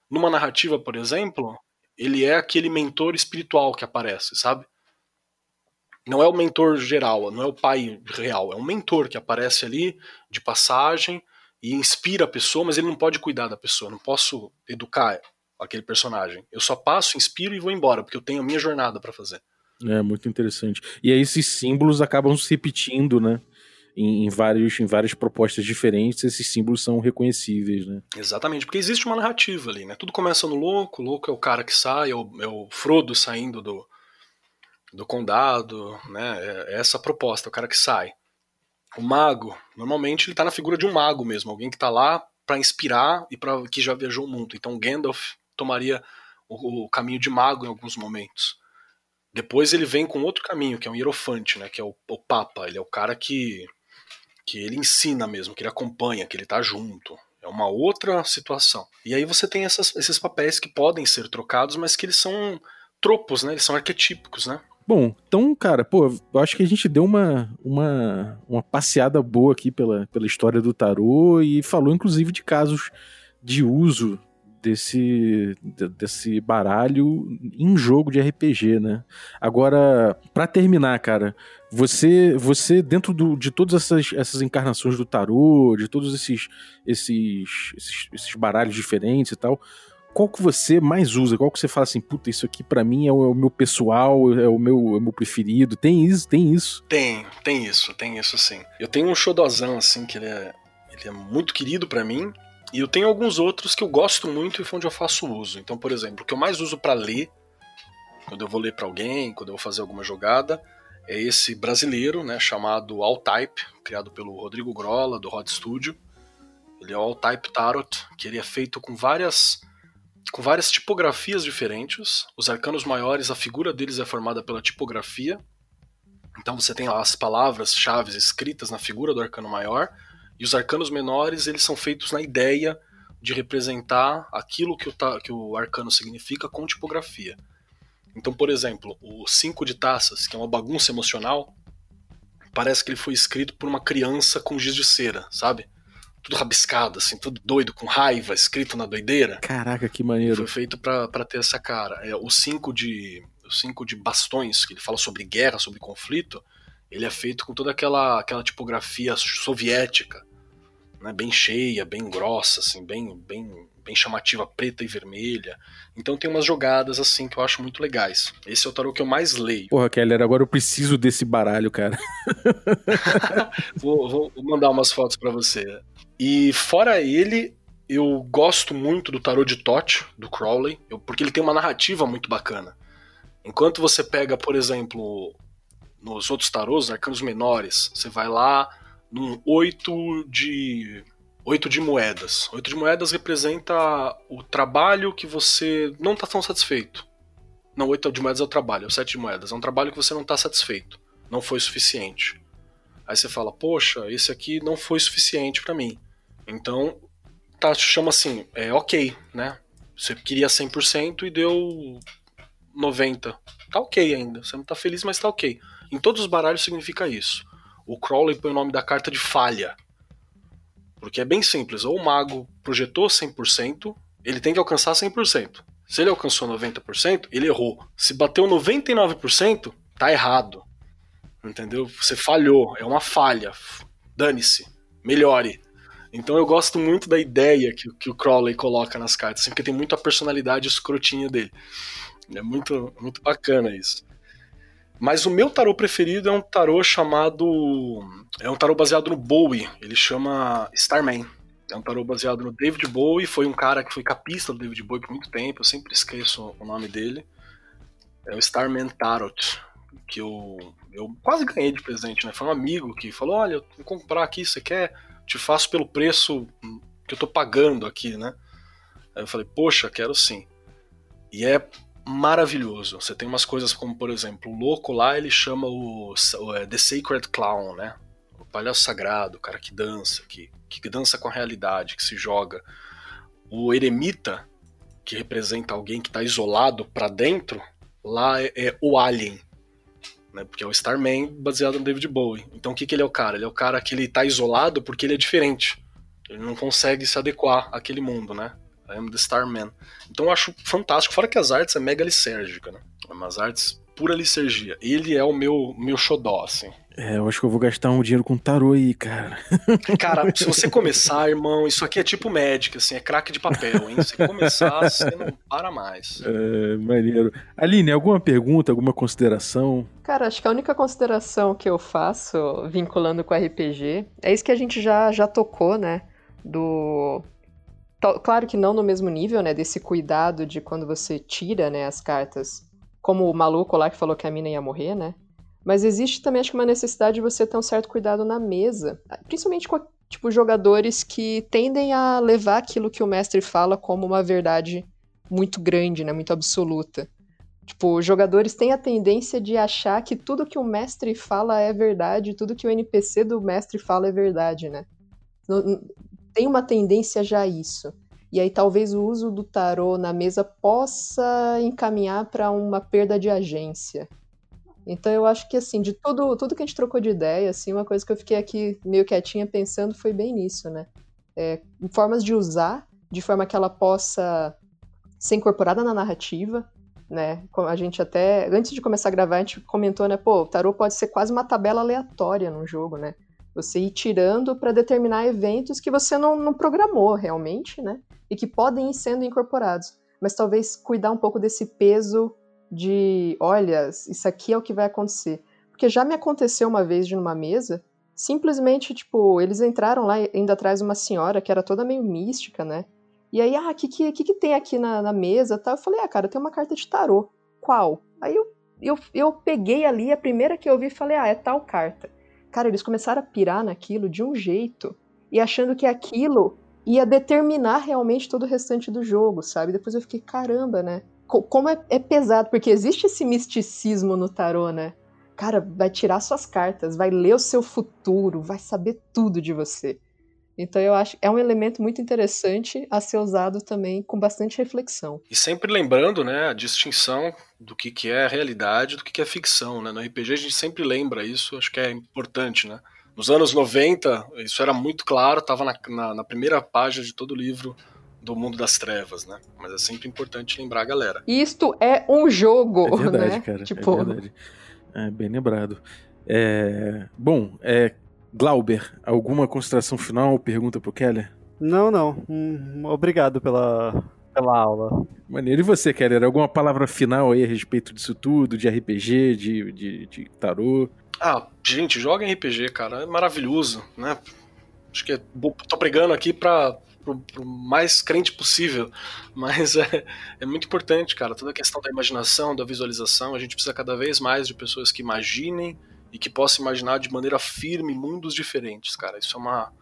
Numa narrativa, por exemplo, ele é aquele mentor espiritual que aparece, sabe? não é o mentor geral, não é o pai real, é um mentor que aparece ali de passagem e inspira a pessoa, mas ele não pode cuidar da pessoa, não posso educar aquele personagem. Eu só passo, inspiro e vou embora, porque eu tenho a minha jornada para fazer. É muito interessante. E aí esses símbolos acabam se repetindo, né? Em, em, vários, em várias propostas diferentes, esses símbolos são reconhecíveis, né? Exatamente, porque existe uma narrativa ali, né? Tudo começa no louco, o louco é o cara que sai, é o, é o Frodo saindo do, do condado, né? É, é essa a proposta, o cara que sai. O mago, normalmente ele tá na figura de um mago mesmo, alguém que tá lá para inspirar e para que já viajou o mundo. Então Gandalf tomaria o, o, caminho de mago em alguns momentos. Depois ele vem com outro caminho, que é um hierofante, né? Que é o, o papa. Ele é o cara que que ele ensina mesmo, que ele acompanha, que ele tá junto. É uma outra situação. E aí você tem essas, esses papéis que podem ser trocados, mas que eles são tropos, né? Eles são arquetípicos, né? Bom, então, cara, pô, eu acho que a gente deu uma, uma, uma passeada boa aqui pela, pela história do tarô e falou inclusive de casos de uso desse, desse baralho em jogo de RPG, né? Agora, para terminar, cara, você você dentro do, de todas essas, essas encarnações do tarô, de todos esses, esses, esses, esses baralhos diferentes e tal, qual que você mais usa? Qual que você fala assim, puta, isso aqui para mim é o, é o, meu pessoal, é o meu, é o meu preferido? Tem isso? Tem isso? Tem, tem isso, tem isso sim. Eu tenho um xodozão, assim, que ele é, ele é muito querido para mim, E eu tenho alguns outros que eu gosto muito e onde eu faço uso. Então, por exemplo, o que eu mais uso para ler, quando eu vou ler para alguém, quando eu vou fazer alguma jogada, é esse brasileiro, né, chamado All-Type, criado pelo Rodrigo Grola, do Rod Studio. Ele é o All-Type Tarot, que ele é feito com várias com várias tipografias diferentes. Os arcanos maiores, a figura deles é formada pela tipografia. Então você tem lá as palavras chaves escritas na figura do arcano maior, e os arcanos menores, eles são feitos na ideia de representar aquilo que o, que o arcano significa com tipografia. Então, por exemplo, o 5 de taças, que é uma bagunça emocional, parece que ele foi escrito por uma criança com giz de cera, sabe? Tudo rabiscado, assim, tudo doido, com raiva, escrito na doideira. Caraca, que maneiro. Foi feito para ter essa cara. É, o 5 de o cinco de bastões, que ele fala sobre guerra, sobre conflito, ele é feito com toda aquela, aquela tipografia soviética, né, bem cheia, bem grossa, assim, bem, bem, bem chamativa, preta e vermelha. Então tem umas jogadas assim que eu acho muito legais. Esse é o tarô que eu mais leio. Porra, Keller, agora eu preciso desse baralho, cara. vou, vou, mandar umas fotos para você. E fora ele, eu gosto muito do tarô de Tote, do Crowley, eu, porque ele tem uma narrativa muito bacana. Enquanto você pega, por exemplo, nos outros tarôs, arcanos menores, você vai lá num 8 de 8 de moedas. 8 de moedas representa o trabalho que você não está tão satisfeito. Não, 8 de moedas é o trabalho, o 7 de moedas é um trabalho que você não está satisfeito. Não foi suficiente. Aí você fala, poxa, esse aqui não foi suficiente para mim. Então, tá, chama assim, é ok, né? Você queria 100% e deu 90. Tá ok ainda. Você não tá feliz, mas tá ok. Em todos os baralhos significa isso. O Crowley põe o nome da carta de falha. Porque é bem simples. Ou o mago projetou 100%, ele tem que alcançar 100%. Se ele alcançou 90%, ele errou. Se bateu 99%, tá errado. Entendeu? Você falhou, é uma falha. Dane-se, melhore. Então eu gosto muito da ideia que, que o Crowley coloca nas cartas, assim, porque tem muito a personalidade escrotinha dele. É muito, muito bacana isso. Mas o meu tarô preferido é um tarô chamado. É um tarô baseado no Bowie. Ele chama Starman. É um tarô baseado no David Bowie. Foi um cara que foi capista do David Bowie por muito tempo. Eu sempre esqueço o nome dele. É o Starman Tarot. Que eu, eu quase ganhei de presente, né? Foi um amigo que falou: Olha, vou comprar aqui, você quer? Te faço pelo preço que eu tô pagando aqui, né? Aí eu falei: Poxa, quero sim. E é maravilhoso. Você tem umas coisas como, por exemplo, o louco lá ele chama o, o é, The Sacred Clown, né? O palhaço sagrado, o cara que dança, que, que dança com a realidade, que se joga. O eremita, que representa alguém que está isolado para dentro, lá é, é, o Alien, né? Porque é o Starman baseado no David Bowie. Então o que, que ele é o cara? Ele é o cara que ele tá isolado porque ele é diferente. Ele não consegue se adequar àquele mundo, né? I am the Starman. Então eu acho fantástico, fora que as artes é mega lisérgica, né? É umas artes pura licergia. Ele é o meu, meu xodó, assim. É, eu acho que eu vou gastar um dinheiro com tarô aí, cara. Cara, se você começar, irmão, isso aqui é tipo Magic, assim, é craque de papel, hein? Se começar, você não para mais. É, maneiro. Aline, alguma pergunta, alguma consideração? Cara, acho que a única consideração que eu faço, vinculando com RPG, é isso que a gente já, já tocou, né? Do Claro que não no mesmo nível, né? Desse cuidado de quando você tira, né, as cartas. Como o maluco lá que falou que a mina ia morrer, né? Mas existe também, acho que, uma necessidade de você ter um certo cuidado na mesa. Principalmente com, tipo, jogadores que tendem a levar aquilo que o mestre fala como uma verdade muito grande, né? Muito absoluta. Tipo, jogadores têm a tendência de achar que tudo que o mestre fala é verdade, tudo que o NPC do mestre fala é verdade, né? Tem uma tendência já a isso. E aí talvez o uso do tarô na mesa possa encaminhar para uma perda de agência. Então eu acho que assim, de tudo, tudo que a gente trocou de ideia, assim, uma coisa que eu fiquei aqui meio quietinha pensando foi bem nisso, né? É, formas de usar, de forma que ela possa ser incorporada na narrativa, né? A gente até, antes de começar a gravar, a gente comentou, né? Pô, o tarô pode ser quase uma tabela aleatória no jogo, né? Você ir tirando para determinar eventos que você não, não programou realmente, né? E que podem ir sendo incorporados. Mas talvez cuidar um pouco desse peso de, olha, isso aqui é o que vai acontecer. Porque já me aconteceu uma vez de numa mesa simplesmente, tipo, eles entraram lá indo atrás uma senhora que era toda meio mística, né? E aí, ah, o que, que, que, tem aqui na, na mesa tal? Eu falei, ah, cara, tem uma carta de tarô. Qual? Aí eu, eu, eu peguei ali, a primeira que eu vi, falei, ah, é tal carta. Cara, eles começaram a pirar naquilo de um jeito e achando que aquilo ia determinar realmente todo o restante do jogo, sabe? Depois eu fiquei, caramba, né? Como é, é pesado, porque existe esse misticismo no tarô, né? Cara, vai tirar suas cartas, vai ler o seu futuro, vai saber tudo de você. Então eu acho que é um elemento muito interessante a ser usado também com bastante reflexão. E sempre lembrando, né, a distinção do que, que é realidade do que, que é ficção, né? No RPG a gente sempre lembra isso, acho que é importante, né? Nos anos 90, isso era muito claro, estava na, na, na, primeira página de todo o livro do Mundo das Trevas, né? Mas é sempre importante lembrar a galera. Isto é um jogo, é verdade, né? Cara, é tipo... É verdade. É, bem lembrado. É... Bom, é... Glauber, alguma consideração final? Pergunta pro Keller? Não, não. Hum, obrigado pela, pela aula. Maneiro. E você, Keller? Alguma palavra final aí a respeito disso tudo? De RPG, de, de, de tarô? Ah, gente, joga em RPG, cara. É maravilhoso, né? Acho que é, tô pregando aqui pra, pro, pro mais crente possível, mas é, é muito importante, cara. Toda a questão da imaginação, da visualização, a gente precisa cada vez mais de pessoas que imaginem e que possam imaginar de maneira firme mundos diferentes, cara. Isso é uma,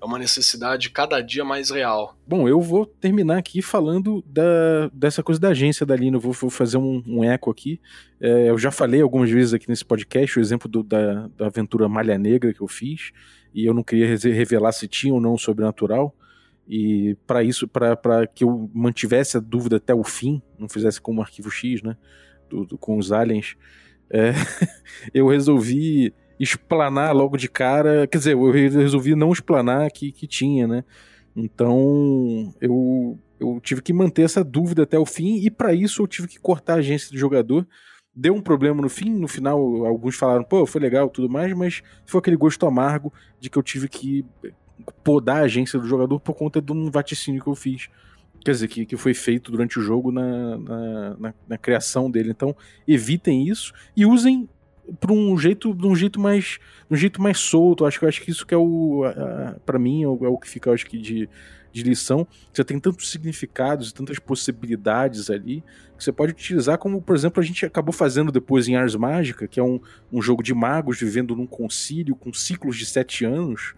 é uma necessidade cada dia mais real. Bom, eu vou terminar aqui falando da, dessa coisa da agência da Lina. Eu vou, vou fazer um, um, eco aqui. É, eu já falei algumas vezes aqui nesse podcast o exemplo do, da, da aventura Malha Negra que eu fiz. E eu não queria revelar se tinha ou não sobrenatural. E para isso, para que eu mantivesse a dúvida até o fim, não fizesse como arquivo X, né? Do, do, com os aliens, é, eu resolvi explanar logo de cara. Quer dizer, eu resolvi não explanar que, que tinha, né? Então eu, eu tive que manter essa dúvida até o fim, e para isso eu tive que cortar a agência do jogador. Deu um problema no fim, no final alguns falaram, pô, foi legal tudo mais, mas foi aquele gosto amargo de que eu tive que podar a agência do jogador por conta de um vaticínio que eu fiz. Quer dizer, que, que foi feito durante o jogo na, na, na, na criação dele. Então, evitem isso e usem por um jeito, de um jeito mais, um jeito mais solto. Acho que acho que isso que é o, para mim é o, é o, que fica, acho que de, de lição. Você tem tantos significados, tantas possibilidades ali que você pode utilizar, como por exemplo a gente acabou fazendo depois em Ars Mágica, que é um, um jogo de magos vivendo num concílio com ciclos de sete anos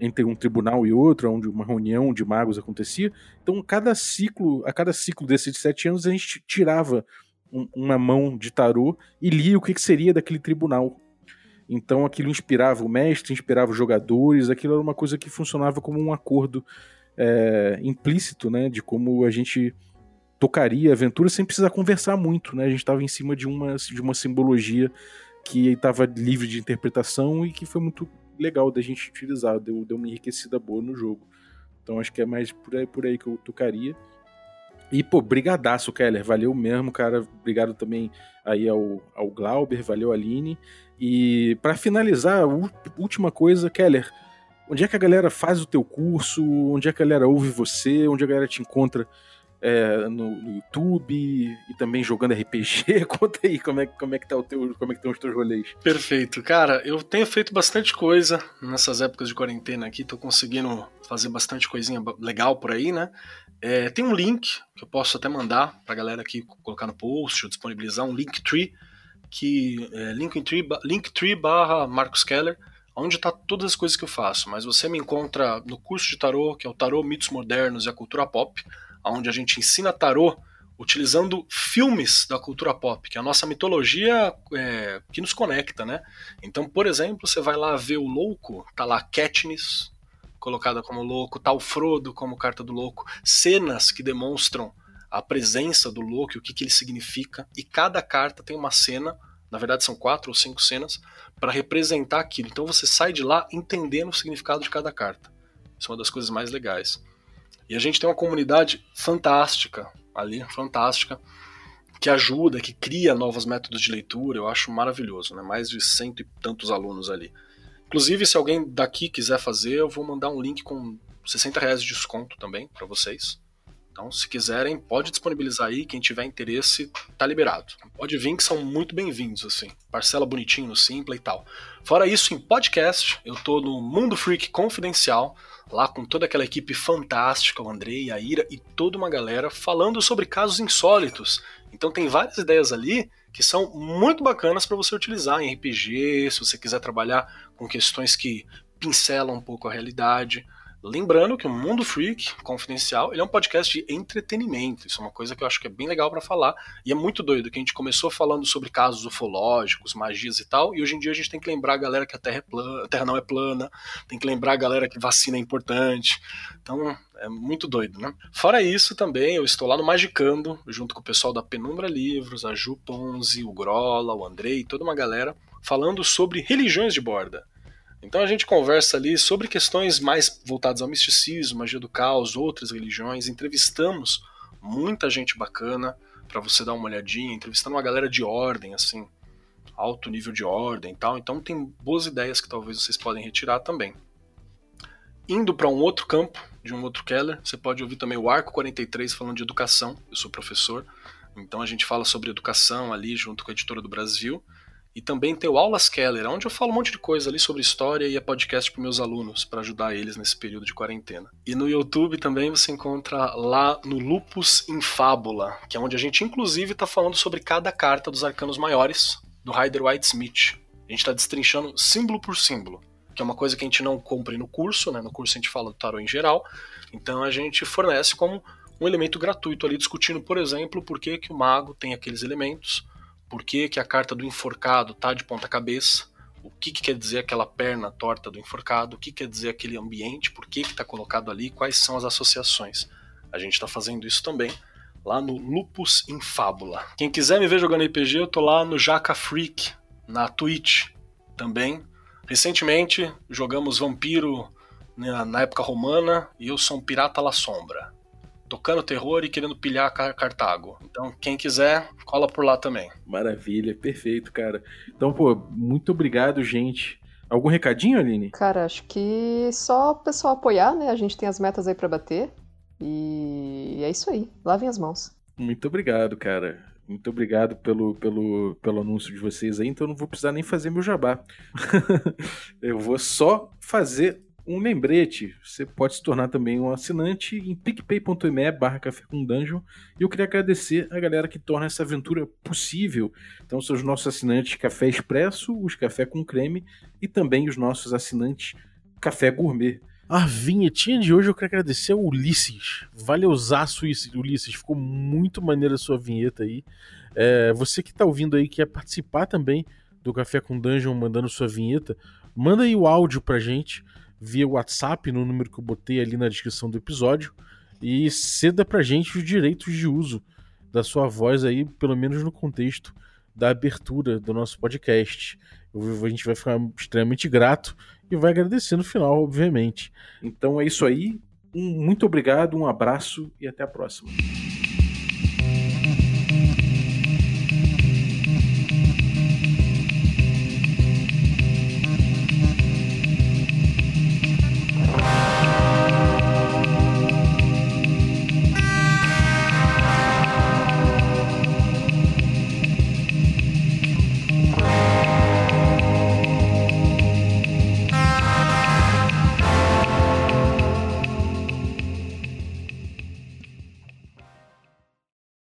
entre um tribunal e outro, onde uma reunião de magos acontecia. Então, cada ciclo, a cada ciclo desses de sete anos, a gente tirava um, uma mão de tarô e lia o que, que seria daquele tribunal. Então aquilo inspirava o mestre, inspirava os jogadores, aquilo era uma coisa que funcionava como um acordo é, implícito, né, de como a gente tocaria a aventura sem precisar conversar muito, né? A gente estava em cima de uma, de uma simbologia que estava livre de interpretação e que foi muito legal da gente utilizar, deu, deu uma enriquecida boa no jogo. Então acho que é mais por aí, por aí que eu tocaria. E, pô, brigadaço, Keller. Valeu mesmo, cara. Obrigado também aí ao, ao Glauber, valeu, Aline. E para finalizar, última coisa, Keller, onde é que a galera faz o teu curso? Onde é que a galera ouve você? Onde a galera te encontra é, no, no, YouTube e também jogando RPG? Conta aí como é, como é que tá o teu, como é que estão os teus rolês. Perfeito. Cara, eu tenho feito bastante coisa nessas épocas de quarentena aqui, tô conseguindo fazer bastante coisinha legal por aí, né? É, tem um link que eu posso até mandar pra galera aqui colocar no post ou disponibilizar um Linktree, que é Linktree, Linktree barra Marcos Keller, onde está todas as coisas que eu faço. Mas você me encontra no curso de tarô, que é o Tarô Mitos Modernos e a Cultura Pop, onde a gente ensina tarô utilizando filmes da cultura pop, que é a nossa mitologia é, que nos conecta, né? Então, por exemplo, você vai lá ver o louco, tá lá Katniss, colocada como louco, tal Frodo como carta do louco, cenas que demonstram a presença do louco e o que, que ele significa, e cada carta tem uma cena, na verdade são quatro ou cinco cenas, para representar aquilo. Então você sai de lá entendendo o significado de cada carta. Isso é uma das coisas mais legais. E a gente tem uma comunidade fantástica ali, fantástica, que ajuda, que cria novos métodos de leitura, eu acho maravilhoso, né? Mais de cento e tantos alunos ali. Inclusive, se alguém daqui quiser fazer, eu vou mandar um link com 60 reais de desconto também para vocês. Então, se quiserem, pode disponibilizar aí. Quem tiver interesse, tá liberado. Pode vir que são muito bem-vindos, assim. Parcela bonitinho no Simpla e tal. Fora isso, em podcast, eu tô no Mundo Freak Confidencial, lá com toda aquela equipe fantástica, o Andrei, a Ira e toda uma galera falando sobre casos insólitos. Então tem várias ideias ali que são muito bacanas para você utilizar em RPG, se você quiser trabalhar com questões que pincelam um pouco a realidade. Lembrando que o Mundo Freak Confidencial ele é um podcast de entretenimento. Isso é uma coisa que eu acho que é bem legal para falar. E é muito doido que a gente começou falando sobre casos ufológicos, magias e tal. E hoje em dia a gente tem que lembrar a galera que a Terra, é plana, a terra não é plana. Tem que lembrar a galera que vacina é importante. Então é muito doido, né? Fora isso também, eu estou lá no Magicando, junto com o pessoal da Penumbra Livros, a Ju Ponzi, o Grola, o Andrei, toda uma galera, falando sobre religiões de borda. Então a gente conversa ali sobre questões mais voltadas ao misticismo, magia do caos, outras religiões. Entrevistamos muita gente bacana para você dar uma olhadinha, entrevistando uma galera de ordem, assim, alto nível de ordem e tal. Então tem boas ideias que talvez vocês podem retirar também. Indo para um outro campo, de um outro Keller, você pode ouvir também o Arco 43 falando de educação. Eu sou professor, então a gente fala sobre educação ali junto com a editora do Brasil. E também tem o Aulas Keller, onde eu falo um monte de coisa ali sobre história e é podcast para meus alunos, para ajudar eles nesse período de quarentena. E no YouTube também você encontra lá no Lupus em Fábula, que é onde a gente inclusive está falando sobre cada carta dos arcanos maiores do Rider White Smith. A gente está destrinchando símbolo por símbolo, que é uma coisa que a gente não cumpre no curso, né? No curso a gente fala do tarot em geral, então a gente fornece como um elemento gratuito ali, discutindo, por exemplo, por que, que o mago tem aqueles elementos, por que, que a carta do enforcado tá de ponta cabeça, o que, que, quer dizer aquela perna torta do enforcado, o que quer dizer aquele ambiente, por que está colocado ali, quais são as associações. A gente está fazendo isso também lá no Lupus em Fábula. Quem quiser me ver jogando RPG, eu tô lá no Jaca Freak, na Twitch também. Recentemente jogamos Vampiro na época romana e eu sou um pirata La Sombra tocando terror e querendo pilhar Cartago. Então, quem quiser, cola por lá também. Maravilha, perfeito, cara. Então, pô, muito obrigado, gente. Algum recadinho, Aline? Cara, acho que só o pessoal apoiar, né? A gente tem as metas aí para bater. E é isso aí. Lavem as mãos. Muito obrigado, cara. Muito obrigado pelo, pelo, pelo anúncio de vocês aí, então eu não vou precisar nem fazer meu jabá. eu vou só fazer um lembrete, você pode se tornar também um assinante em picpay.me barra café com dungeon. E eu queria agradecer a galera que torna essa aventura possível. Então são os nossos assinantes Café Expresso, os Café com Creme e também os nossos assinantes Café Gourmet. A vinhetinha de hoje eu quero agradecer ao Ulisses. Valeuzaço, Ulisses. Ficou muito maneira a sua vinheta aí. É, você que está ouvindo aí, quer participar também do Café com Dungeon mandando sua vinheta, manda aí o áudio pra gente via WhatsApp no número que eu botei ali na descrição do episódio e ceda pra gente os direitos de uso da sua voz aí, pelo menos no contexto da abertura do nosso podcast. A gente vai ficar extremamente grato e vai agradecer no final, obviamente. Então é isso aí. Um muito obrigado, um abraço e até a próxima.